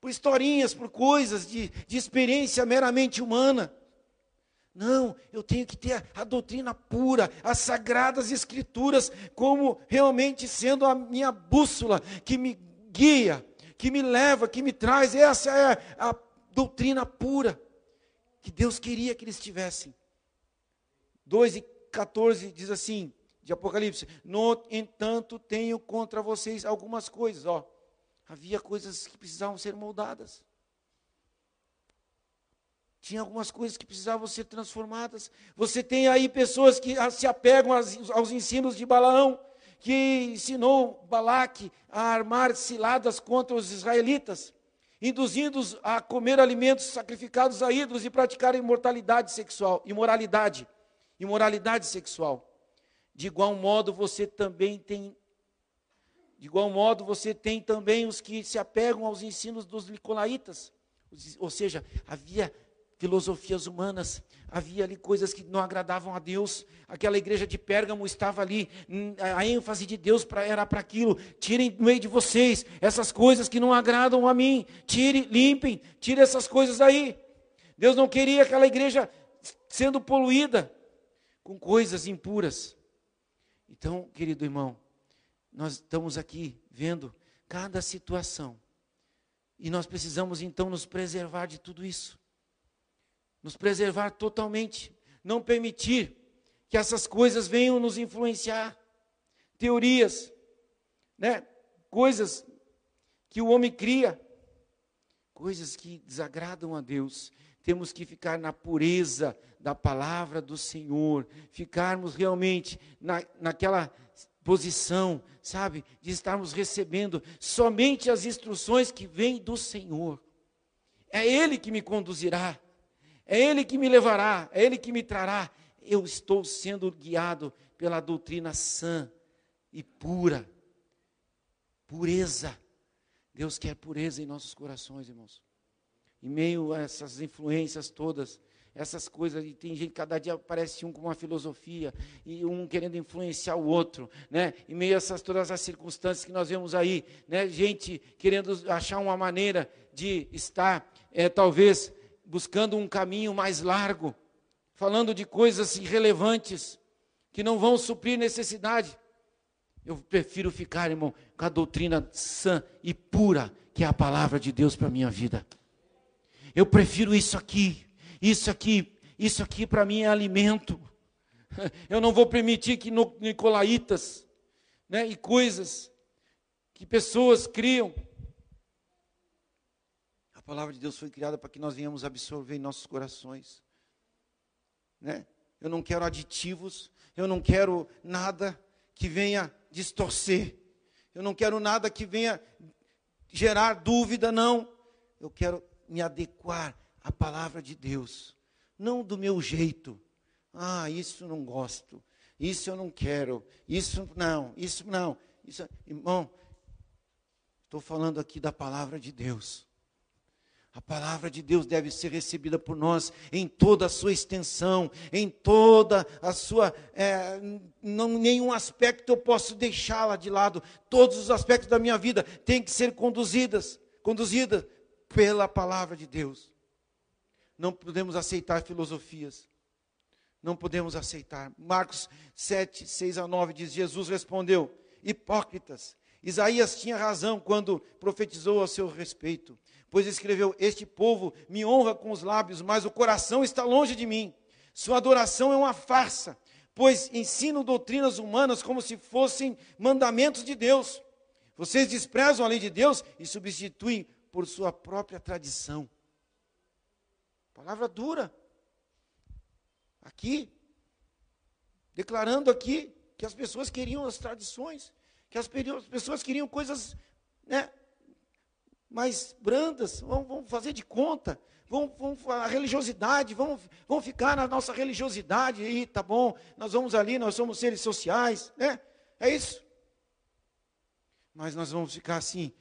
por historinhas, por coisas de, de experiência meramente humana. Não, eu tenho que ter a, a, doutrina pura, as sagradas escrituras, como realmente sendo a minha bússola que me guia, que me leva, que me traz. Essa é a doutrina pura que Deus queria que eles tivessem. 2 e 14 diz assim, de Apocalipse: No entanto, tenho contra vocês algumas coisas. Ó, havia coisas que precisavam ser moldadas. Tinha algumas coisas que precisavam ser transformadas. Você tem aí pessoas que se apegam aos, aos ensinos de Balaão, que ensinou Balaque a armar ciladas contra os israelitas, induzindo-os a comer alimentos sacrificados a ídolos e praticar imortalidade sexual, imoralidade, imoralidade sexual. De igual modo, você também tem de igual modo, você tem também os que se apegam aos ensinos dos nicolaítas. Ou seja, havia filosofias humanas, havia ali coisas que não agradavam a Deus. Aquela igreja de Pérgamo estava ali, hum, a ênfase de Deus pra, era para aquilo. Tirem do meio de vocês essas coisas que não agradam a mim. Tire, limpem, tire essas coisas aí. Deus não queria aquela igreja sendo poluída com coisas impuras. Então, querido irmão, nós estamos aqui vendo cada situação. E nós precisamos então nos preservar de tudo isso. Nos preservar totalmente. Não permitir que essas coisas venham nos influenciar. Teorias, né? coisas que o homem cria, coisas que desagradam a Deus. Temos que ficar na pureza da palavra do Senhor, ficarmos realmente na, naquela posição, sabe, de estarmos recebendo somente as instruções que vêm do Senhor. É Ele que me conduzirá, é Ele que me levará, é Ele que me trará. Eu estou sendo guiado pela doutrina sã e pura. Pureza. Deus quer pureza em nossos corações, irmãos. Em meio a essas influências todas, essas coisas, e tem gente, cada dia aparece um com uma filosofia, e um querendo influenciar o outro, né? Em meio a essas, todas as circunstâncias que nós vemos aí, né? Gente querendo achar uma maneira de estar, é, talvez, buscando um caminho mais largo, falando de coisas irrelevantes, que não vão suprir necessidade. Eu prefiro ficar, irmão, com a doutrina sã e pura, que é a palavra de Deus para a minha vida. Eu prefiro isso aqui. Isso aqui, isso aqui para mim é alimento. Eu não vou permitir que Nicolaitas, né, e coisas que pessoas criam. A palavra de Deus foi criada para que nós venhamos absorver em nossos corações. Né? Eu não quero aditivos, eu não quero nada que venha distorcer. Eu não quero nada que venha gerar dúvida, não. Eu quero me adequar a palavra de Deus, não do meu jeito. Ah, isso não gosto, isso eu não quero, isso não, isso não. Isso, irmão, estou falando aqui da palavra de Deus. A palavra de Deus deve ser recebida por nós em toda a sua extensão, em toda a sua. É, não, nenhum aspecto eu posso deixá-la de lado. Todos os aspectos da minha vida têm que ser conduzidas, conduzidas pela palavra de Deus. Não podemos aceitar filosofias. Não podemos aceitar. Marcos 7, 6 a 9 diz: Jesus respondeu: Hipócritas, Isaías tinha razão quando profetizou a seu respeito, pois escreveu: Este povo me honra com os lábios, mas o coração está longe de mim. Sua adoração é uma farsa, pois ensinam doutrinas humanas como se fossem mandamentos de Deus. Vocês desprezam a lei de Deus e substituem por sua própria tradição. Palavra dura. Aqui, declarando aqui que as pessoas queriam as tradições, que as pessoas queriam coisas né, mais brandas, vamos, vamos fazer de conta, vamos, vamos a religiosidade, vamos, vamos ficar na nossa religiosidade, aí tá bom, nós vamos ali, nós somos seres sociais, né? É isso. Mas nós vamos ficar assim,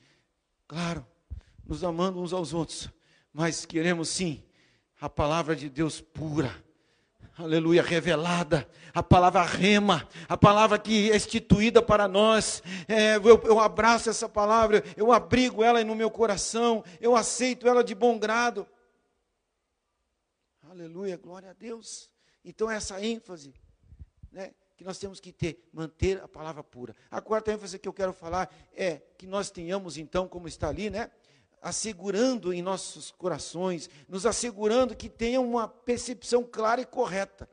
claro, nos amando uns aos outros, mas queremos sim a palavra de Deus pura, aleluia, revelada, a palavra rema, a palavra que é instituída para nós. É, eu, eu abraço essa palavra, eu abrigo ela no meu coração, eu aceito ela de bom grado. Aleluia, glória a Deus. Então, essa ênfase né, que nós temos que ter, manter a palavra pura. A quarta ênfase que eu quero falar é que nós tenhamos, então, como está ali, né? Assegurando em nossos corações, nos assegurando que tenha uma percepção clara e correta.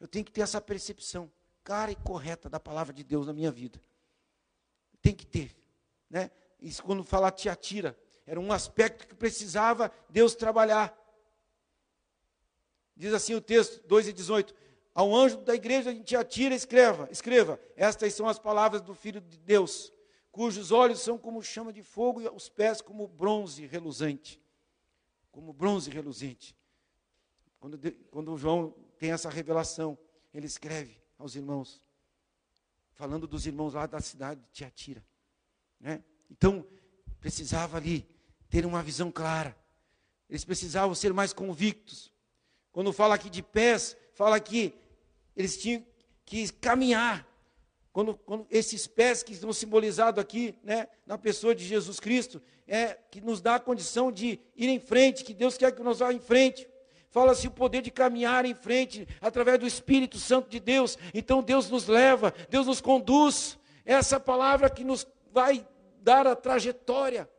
Eu tenho que ter essa percepção clara e correta da palavra de Deus na minha vida. Tem que ter, né? Isso quando fala Tiatira, era um aspecto que precisava Deus trabalhar. Diz assim o texto, 2 e 18: Ao anjo da igreja a gente atira, escreva, escreva. Estas são as palavras do Filho de Deus, cujos olhos são como chama de fogo e os pés como bronze reluzente. Como bronze reluzente. Quando, quando João tem essa revelação, ele escreve aos irmãos, falando dos irmãos lá da cidade de Tiatira. Né? Então, precisava ali ter uma visão clara. Eles precisavam ser mais convictos. Quando fala aqui de pés, fala que eles tinham que caminhar. Quando, quando, esses pés que estão simbolizados aqui, né, na pessoa de Jesus Cristo, é que nos dá a condição de ir em frente, que Deus quer que nós vá em frente. Fala-se o poder de caminhar em frente através do Espírito Santo de Deus. Então Deus nos leva, Deus nos conduz. Essa palavra que nos vai dar a trajetória.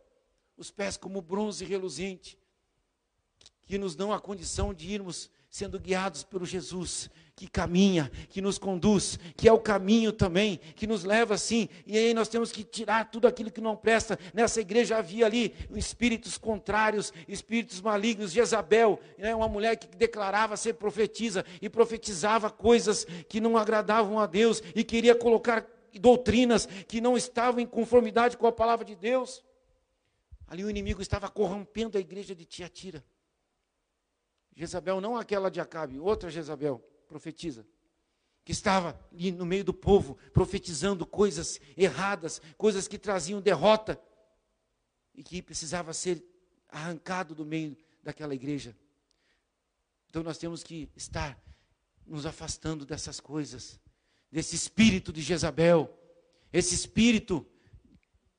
Os pés como bronze reluzente que nos dão a condição de irmos sendo guiados pelo Jesus que caminha, que nos conduz, que é o caminho também, que nos leva assim. E aí nós temos que tirar tudo aquilo que não presta. Nessa igreja havia ali espíritos contrários, espíritos malignos. Jezabel, né, uma mulher que declarava ser profetisa e profetizava coisas que não agradavam a Deus e queria colocar doutrinas que não estavam em conformidade com a palavra de Deus. Ali o inimigo estava corrompendo a igreja de Tiatira. Jezabel, não aquela de Acabe, outra Jezabel, profetiza, que estava ali no meio do povo, profetizando coisas erradas, coisas que traziam derrota, e que precisava ser arrancado do meio daquela igreja. Então nós temos que estar nos afastando dessas coisas, desse espírito de Jezabel, esse espírito,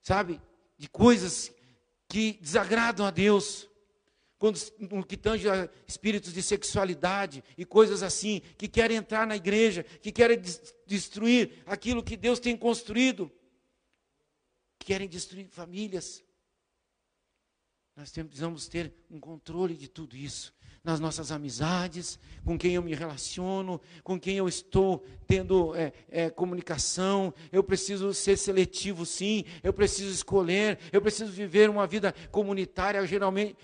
sabe, de coisas que desagradam a Deus quando no que tange a espíritos de sexualidade e coisas assim, que querem entrar na igreja, que querem destruir aquilo que Deus tem construído, que querem destruir famílias. Nós precisamos ter um controle de tudo isso nas nossas amizades, com quem eu me relaciono, com quem eu estou tendo é, é, comunicação. Eu preciso ser seletivo, sim. Eu preciso escolher. Eu preciso viver uma vida comunitária, geralmente,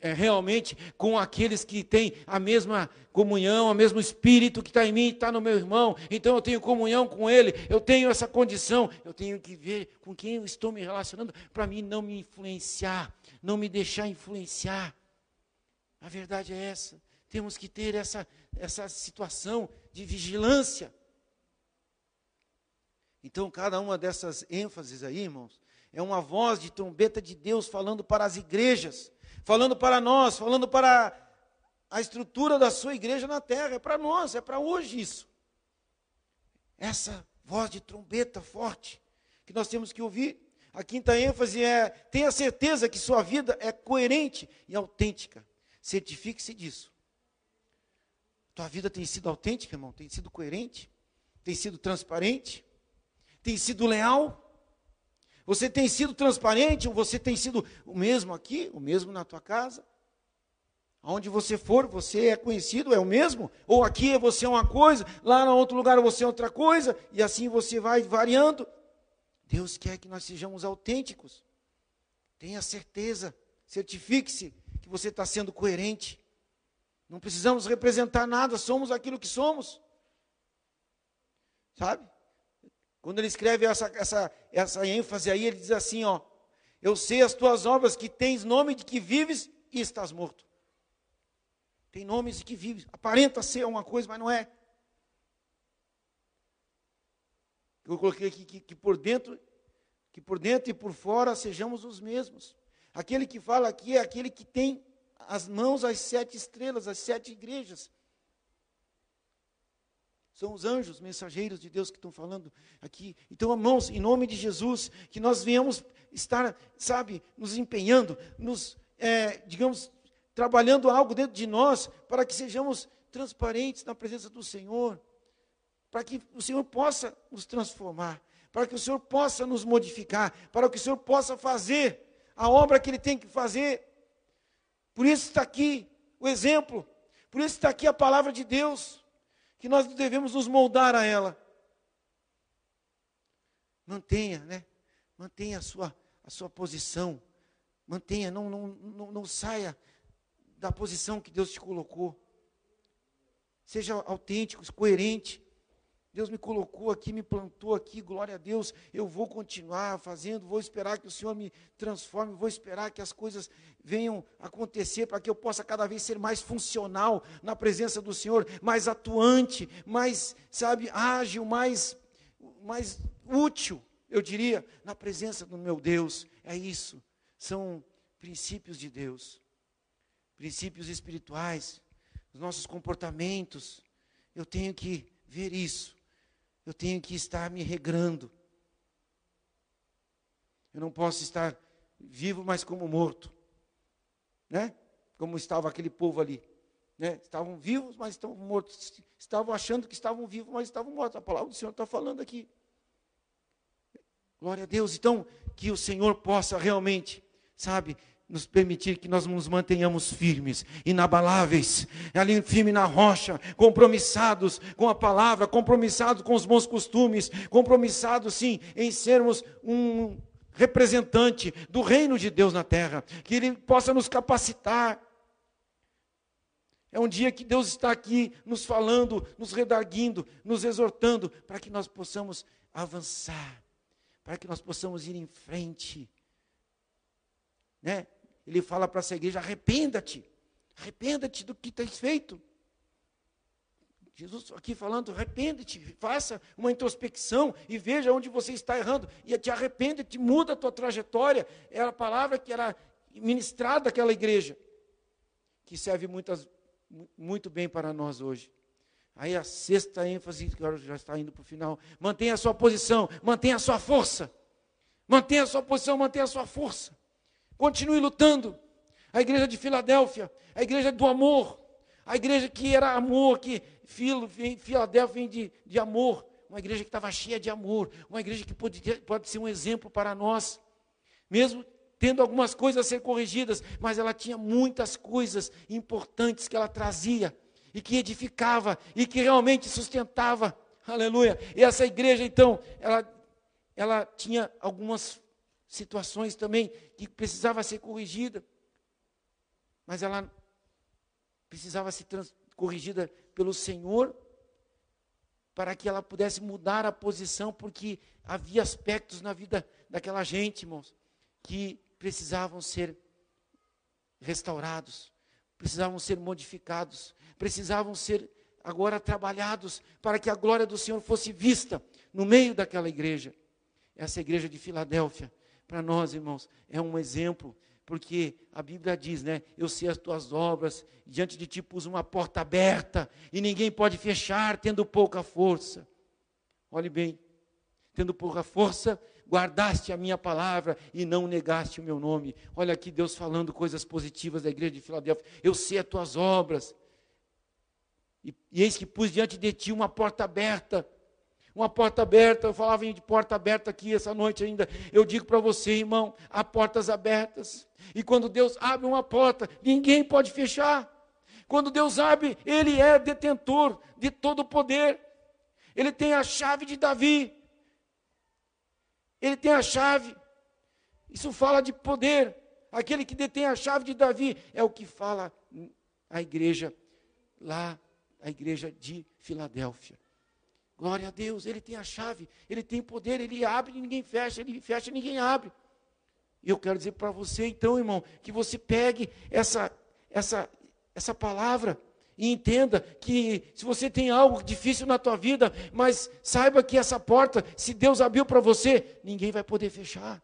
é, realmente com aqueles que têm a mesma comunhão, o mesmo espírito que está em mim, está no meu irmão. Então eu tenho comunhão com ele. Eu tenho essa condição. Eu tenho que ver com quem eu estou me relacionando para mim não me influenciar, não me deixar influenciar. A verdade é essa. Temos que ter essa, essa situação de vigilância. Então, cada uma dessas ênfases aí, irmãos, é uma voz de trombeta de Deus falando para as igrejas, falando para nós, falando para a estrutura da sua igreja na terra. É para nós, é para hoje isso. Essa voz de trombeta forte que nós temos que ouvir. A quinta ênfase é: tenha certeza que sua vida é coerente e autêntica. Certifique-se disso. Tua vida tem sido autêntica, irmão? Tem sido coerente? Tem sido transparente? Tem sido leal? Você tem sido transparente ou você tem sido o mesmo aqui, o mesmo na tua casa? Aonde você for, você é conhecido, é o mesmo? Ou aqui você é uma coisa, lá no outro lugar você é outra coisa, e assim você vai variando. Deus quer que nós sejamos autênticos. Tenha certeza, certifique-se que você está sendo coerente. Não precisamos representar nada, somos aquilo que somos. Sabe? Quando ele escreve essa, essa, essa ênfase aí, ele diz assim: ó, Eu sei as tuas obras, que tens nome de que vives e estás morto. Tem nomes de que vives, aparenta ser uma coisa, mas não é. Eu coloquei aqui que, que por dentro, que por dentro e por fora sejamos os mesmos. Aquele que fala aqui é aquele que tem as mãos às sete estrelas, as sete igrejas. São os anjos, mensageiros de Deus que estão falando aqui. Então, irmãos, em nome de Jesus, que nós venhamos estar, sabe, nos empenhando, nos, é, digamos, trabalhando algo dentro de nós, para que sejamos transparentes na presença do Senhor, para que o Senhor possa nos transformar, para que o Senhor possa nos modificar, para que o Senhor possa fazer a obra que Ele tem que fazer. Por isso está aqui o exemplo, por isso está aqui a palavra de Deus que nós devemos nos moldar a ela. Mantenha, né? Mantenha a sua, a sua posição. Mantenha, não, não, não, não saia da posição que Deus te colocou. Seja autêntico, coerente. Deus me colocou aqui, me plantou aqui, glória a Deus. Eu vou continuar fazendo, vou esperar que o Senhor me transforme, vou esperar que as coisas venham acontecer para que eu possa cada vez ser mais funcional na presença do Senhor, mais atuante, mais, sabe, ágil, mais, mais útil, eu diria, na presença do meu Deus. É isso. São princípios de Deus, princípios espirituais, os nossos comportamentos. Eu tenho que ver isso eu tenho que estar me regrando. Eu não posso estar vivo, mas como morto. Né? Como estava aquele povo ali. Né? Estavam vivos, mas estavam mortos. Estavam achando que estavam vivos, mas estavam mortos. A palavra do Senhor está falando aqui. Glória a Deus. Então, que o Senhor possa realmente, sabe, nos permitir que nós nos mantenhamos firmes, inabaláveis, ali firme na rocha, compromissados com a palavra, compromissados com os bons costumes, compromissados sim em sermos um representante do reino de Deus na terra, que ele possa nos capacitar. É um dia que Deus está aqui nos falando, nos redarguindo, nos exortando para que nós possamos avançar, para que nós possamos ir em frente. Né? Ele fala para essa igreja: arrependa-te, arrependa-te do que tens feito. Jesus aqui falando, arrepende-te, faça uma introspecção e veja onde você está errando. E te arrepende-te, muda a tua trajetória. Era a palavra que era ministrada àquela igreja, que serve muitas, muito bem para nós hoje. Aí a sexta ênfase, que agora já está indo para o final. Mantenha a sua posição, mantenha a sua força. Mantenha a sua posição, mantenha a sua força. Continue lutando. A igreja de Filadélfia, a igreja do amor, a igreja que era amor, que Filadélfia vem de, de amor, uma igreja que estava cheia de amor, uma igreja que pode, pode ser um exemplo para nós, mesmo tendo algumas coisas a ser corrigidas, mas ela tinha muitas coisas importantes que ela trazia e que edificava e que realmente sustentava. Aleluia. E essa igreja, então, ela, ela tinha algumas situações também que precisava ser corrigida, mas ela precisava ser corrigida pelo Senhor para que ela pudesse mudar a posição, porque havia aspectos na vida daquela gente, irmãos, que precisavam ser restaurados, precisavam ser modificados, precisavam ser agora trabalhados para que a glória do Senhor fosse vista no meio daquela igreja. Essa igreja de Filadélfia para nós, irmãos, é um exemplo, porque a Bíblia diz, né? Eu sei as tuas obras, diante de ti pus uma porta aberta, e ninguém pode fechar, tendo pouca força. Olhe bem, tendo pouca força, guardaste a minha palavra e não negaste o meu nome. Olha aqui Deus falando coisas positivas da igreja de Filadélfia. Eu sei as tuas obras. E, e eis que pus diante de ti uma porta aberta, uma porta aberta, eu falava de porta aberta aqui essa noite ainda. Eu digo para você, irmão, há portas abertas. E quando Deus abre uma porta, ninguém pode fechar. Quando Deus abre, Ele é detentor de todo o poder. Ele tem a chave de Davi. Ele tem a chave. Isso fala de poder. Aquele que detém a chave de Davi é o que fala a igreja lá, a igreja de Filadélfia. Glória a Deus, Ele tem a chave, Ele tem poder, Ele abre e ninguém fecha, Ele fecha e ninguém abre. E eu quero dizer para você, então, irmão, que você pegue essa, essa, essa palavra e entenda que se você tem algo difícil na tua vida, mas saiba que essa porta, se Deus abriu para você, ninguém vai poder fechar.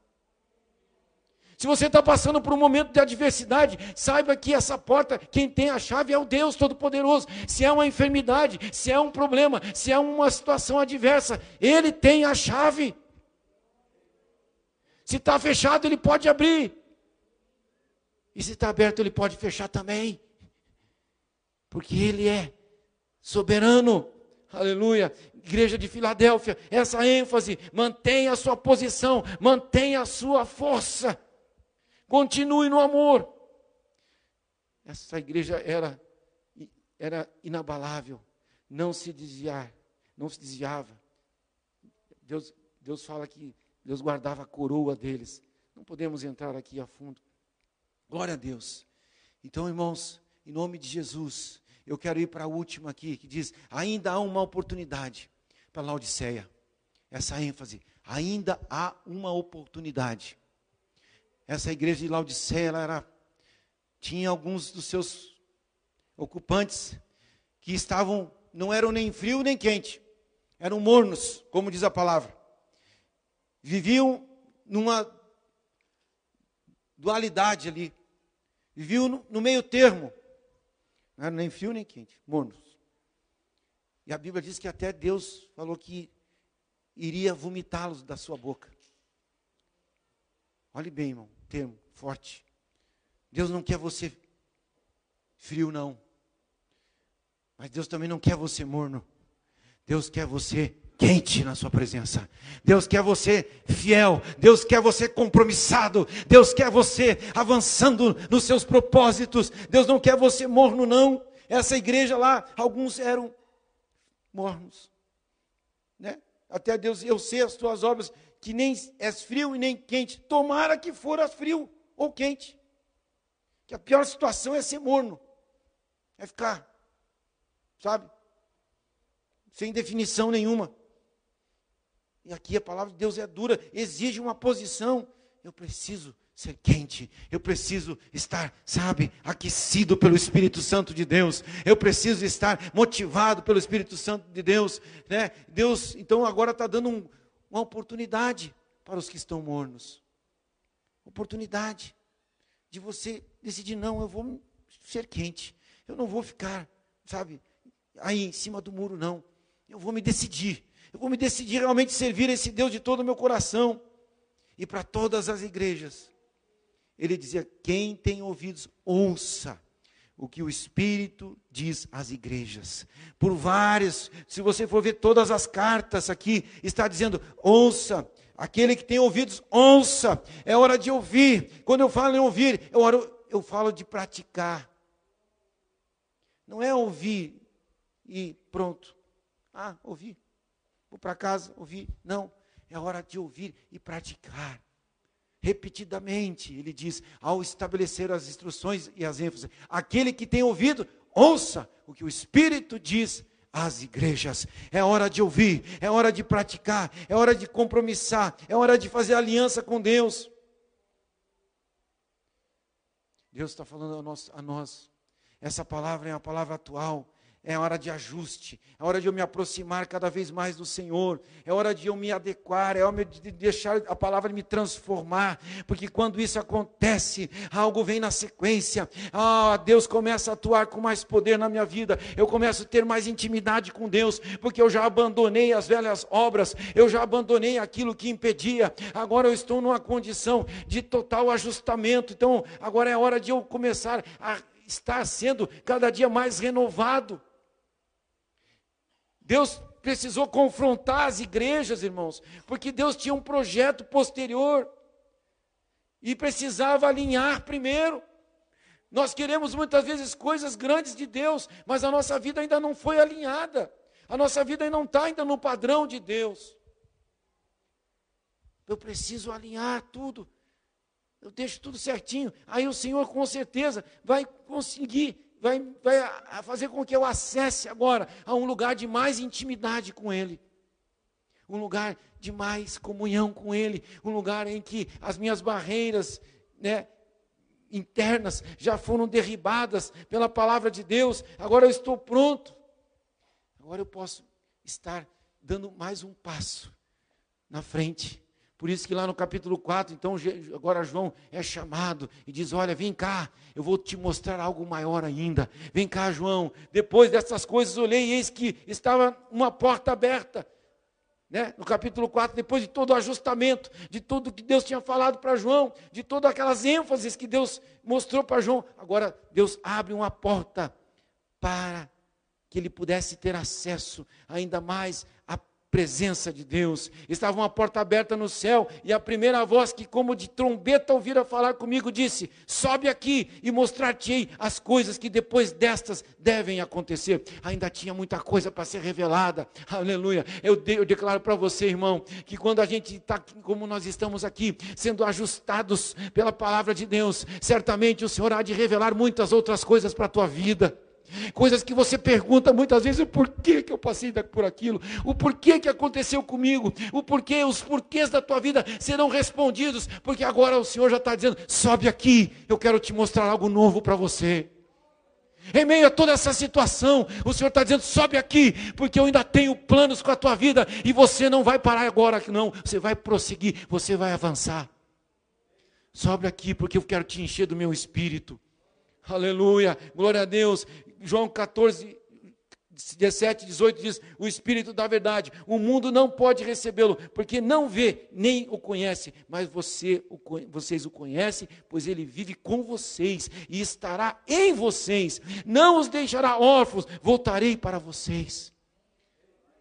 Se você está passando por um momento de adversidade, saiba que essa porta, quem tem a chave é o Deus Todo-Poderoso. Se é uma enfermidade, se é um problema, se é uma situação adversa, Ele tem a chave. Se está fechado, Ele pode abrir. E se está aberto, Ele pode fechar também. Porque Ele é soberano. Aleluia. Igreja de Filadélfia, essa ênfase, mantenha a sua posição, mantenha a sua força. Continue no amor. Essa igreja era era inabalável, não se desviar, não se desviava. Deus, Deus fala que Deus guardava a coroa deles. Não podemos entrar aqui a fundo. Glória a Deus. Então, irmãos, em nome de Jesus, eu quero ir para a última aqui, que diz: ainda há uma oportunidade para Laodiceia. Essa ênfase, ainda há uma oportunidade. Essa igreja de Laodiceia, ela era, tinha alguns dos seus ocupantes que estavam, não eram nem frio nem quente, eram mornos, como diz a palavra. Viviam numa dualidade ali, viviam no, no meio termo, não era nem frio nem quente, mornos. E a Bíblia diz que até Deus falou que iria vomitá-los da sua boca. Olhe bem, irmão, termo forte. Deus não quer você frio, não. Mas Deus também não quer você morno. Deus quer você quente na sua presença. Deus quer você fiel, Deus quer você compromissado, Deus quer você avançando nos seus propósitos. Deus não quer você morno não. Essa igreja lá, alguns eram mornos, né? Até Deus, eu sei as tuas obras que nem és frio e nem quente. Tomara que foras frio ou quente. Que a pior situação é ser morno. É ficar, sabe? Sem definição nenhuma. E aqui a palavra de Deus é dura, exige uma posição. Eu preciso ser quente, eu preciso estar, sabe, aquecido pelo Espírito Santo de Deus, eu preciso estar motivado pelo Espírito Santo de Deus, né? Deus, então agora está dando um, uma oportunidade para os que estão mornos. Oportunidade de você decidir: não, eu vou ser quente, eu não vou ficar, sabe, aí em cima do muro, não, eu vou me decidir eu vou me decidir realmente servir esse Deus de todo o meu coração. E para todas as igrejas, ele dizia: quem tem ouvidos, ouça o que o Espírito diz às igrejas. Por várias, se você for ver todas as cartas aqui, está dizendo: ouça. Aquele que tem ouvidos, ouça. É hora de ouvir. Quando eu falo em ouvir, eu, eu falo de praticar. Não é ouvir e pronto. Ah, ouvi vou para casa ouvir. Não, é hora de ouvir e praticar. Repetidamente, ele diz, ao estabelecer as instruções e as ênfases, aquele que tem ouvido, ouça o que o Espírito diz às igrejas. É hora de ouvir, é hora de praticar, é hora de compromissar, é hora de fazer aliança com Deus. Deus está falando a nós, a nós. Essa palavra é uma palavra atual é hora de ajuste, é hora de eu me aproximar cada vez mais do Senhor, é hora de eu me adequar, é hora de deixar a palavra me transformar, porque quando isso acontece, algo vem na sequência, ah, Deus começa a atuar com mais poder na minha vida, eu começo a ter mais intimidade com Deus, porque eu já abandonei as velhas obras, eu já abandonei aquilo que impedia, agora eu estou numa condição de total ajustamento, então agora é hora de eu começar a estar sendo cada dia mais renovado. Deus precisou confrontar as igrejas, irmãos, porque Deus tinha um projeto posterior e precisava alinhar primeiro. Nós queremos muitas vezes coisas grandes de Deus, mas a nossa vida ainda não foi alinhada. A nossa vida ainda não está ainda no padrão de Deus. Eu preciso alinhar tudo. Eu deixo tudo certinho. Aí o Senhor com certeza vai conseguir vai, vai fazer com que eu acesse agora a um lugar de mais intimidade com Ele. Um lugar de mais comunhão com Ele. Um lugar em que as minhas barreiras né, internas já foram derribadas pela palavra de Deus. Agora eu estou pronto. Agora eu posso estar dando mais um passo na frente Por isso que lá no capítulo 4, então agora João é chamado e diz: Olha, vem cá, eu vou te mostrar algo maior ainda. Vem cá, João. Depois dessas coisas, olhei e eis que estava uma porta aberta. Né? No capítulo 4, depois de todo o ajustamento, de tudo que Deus tinha falado para João, de todas aquelas ênfases que Deus mostrou para João, agora Deus abre uma porta para que ele pudesse ter acesso ainda mais à presença de Deus. Estava uma porta aberta no céu e a primeira voz que, como de trombeta, ouvira falar comigo, disse: Sobe aqui e mostrar-te-ei as coisas que depois destas devem acontecer. Ainda tinha muita coisa para ser revelada. Aleluia. Eu, de, eu declaro para você, irmão, que quando a gente está como nós estamos aqui, sendo ajustados pela palavra de Deus, certamente o Senhor há de revelar muitas outras coisas para a tua vida. Coisas que você pergunta muitas vezes, o porquê que eu passei por aquilo, o porquê que aconteceu comigo, o porquê, os porquês da tua vida serão respondidos, porque agora o Senhor já está dizendo: sobe aqui, eu quero te mostrar algo novo para você. Em meio a toda essa situação, o Senhor está dizendo: sobe aqui, porque eu ainda tenho planos com a tua vida, e você não vai parar agora, não, você vai prosseguir, você vai avançar. Sobe aqui, porque eu quero te encher do meu espírito. Aleluia, glória a Deus. João 14, 17, 18 diz: O Espírito da Verdade, o mundo não pode recebê-lo, porque não vê nem o conhece, mas você, o, vocês o conhecem, pois ele vive com vocês e estará em vocês, não os deixará órfãos, voltarei para vocês.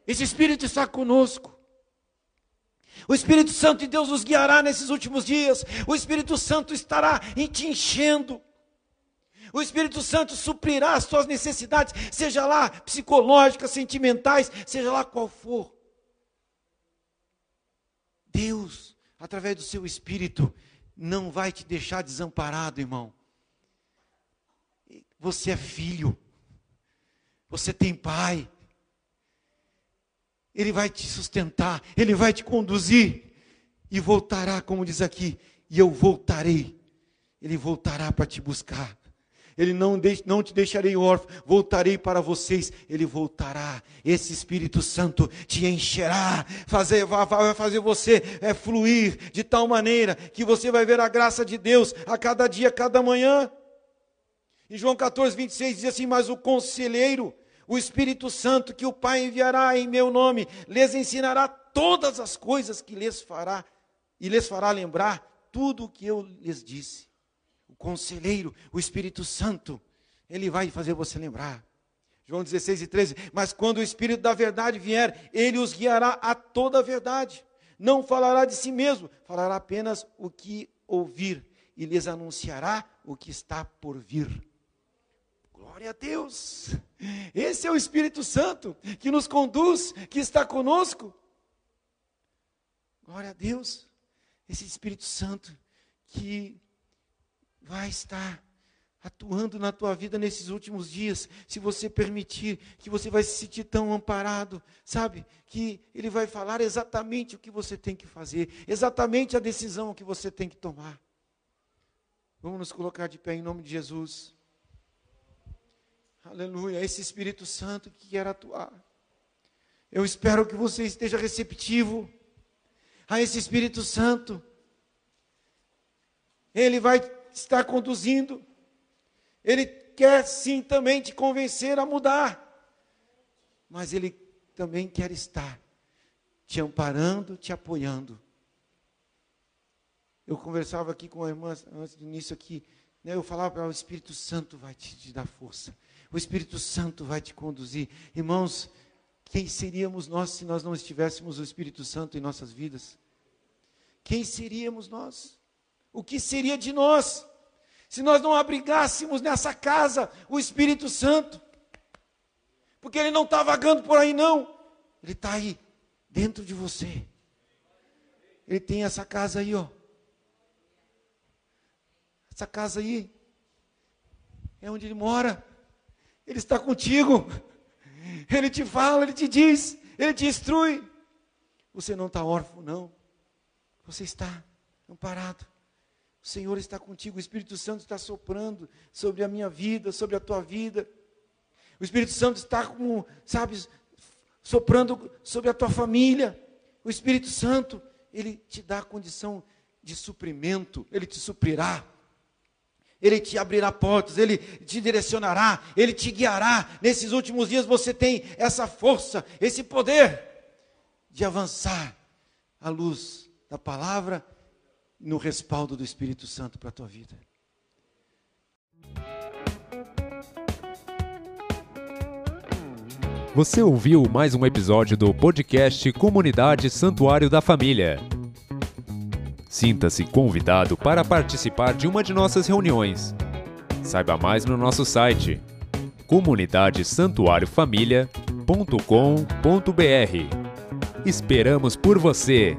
Esse Espírito está conosco. O Espírito Santo de Deus nos guiará nesses últimos dias. O Espírito Santo estará te enchendo. O Espírito Santo suprirá as suas necessidades, seja lá psicológicas, sentimentais, seja lá qual for. Deus, através do seu Espírito, não vai te deixar desamparado, irmão. Você é filho, você tem pai, Ele vai te sustentar, Ele vai te conduzir, e voltará, como diz aqui, e eu voltarei, Ele voltará para te buscar. Ele não, não te deixarei órfão, voltarei para vocês, Ele voltará, esse Espírito Santo te encherá, fazer, vai, vai fazer você é, fluir de tal maneira que você vai ver a graça de Deus a cada dia, a cada manhã. Em João 14, 26 diz assim: Mas o conselheiro, o Espírito Santo que o Pai enviará em meu nome, lhes ensinará todas as coisas que lhes fará, e lhes fará lembrar tudo o que eu lhes disse conselheiro, o Espírito Santo, ele vai fazer você lembrar. João 16 e 13. Mas quando o Espírito da verdade vier, ele os guiará a toda a verdade. Não falará de si mesmo, falará apenas o que ouvir e lhes anunciará o que está por vir. Glória a Deus! Esse é o Espírito Santo que nos conduz, que está conosco. Glória a Deus! Esse Espírito Santo que vai estar atuando na tua vida nesses últimos dias, se você permitir, que você vai se sentir tão amparado, sabe? Que ele vai falar exatamente o que você tem que fazer, exatamente a decisão que você tem que tomar. Vamos nos colocar de pé em nome de Jesus. Aleluia, esse Espírito Santo que quer atuar. Eu espero que você esteja receptivo a esse Espírito Santo. Ele vai está conduzindo. Ele quer sim também te convencer a mudar. Mas ele também quer estar te amparando, te apoiando. Eu conversava aqui com a irmã antes do início aqui, né, eu falava para o Espírito Santo vai te, te dar força. O Espírito Santo vai te conduzir. Irmãos, quem seríamos nós se nós não estivéssemos o Espírito Santo em nossas vidas? Quem seríamos nós? O que seria de nós se nós não abrigássemos nessa casa o Espírito Santo? Porque ele não está vagando por aí, não. Ele está aí, dentro de você. Ele tem essa casa aí, ó. Essa casa aí é onde ele mora. Ele está contigo. Ele te fala, ele te diz, ele te instrui. Você não está órfão, não. Você está amparado. O Senhor está contigo, o Espírito Santo está soprando sobre a minha vida, sobre a tua vida. O Espírito Santo está como, sabe, soprando sobre a tua família. O Espírito Santo, Ele te dá a condição de suprimento, Ele te suprirá. Ele te abrirá portas, Ele te direcionará, Ele te guiará. Nesses últimos dias você tem essa força, esse poder de avançar à luz da palavra no respaldo do Espírito Santo para a tua vida. Você ouviu mais um episódio do podcast Comunidade Santuário da Família. Sinta-se convidado para participar de uma de nossas reuniões. Saiba mais no nosso site comunidadesantuariofamilia.com.br. Esperamos por você!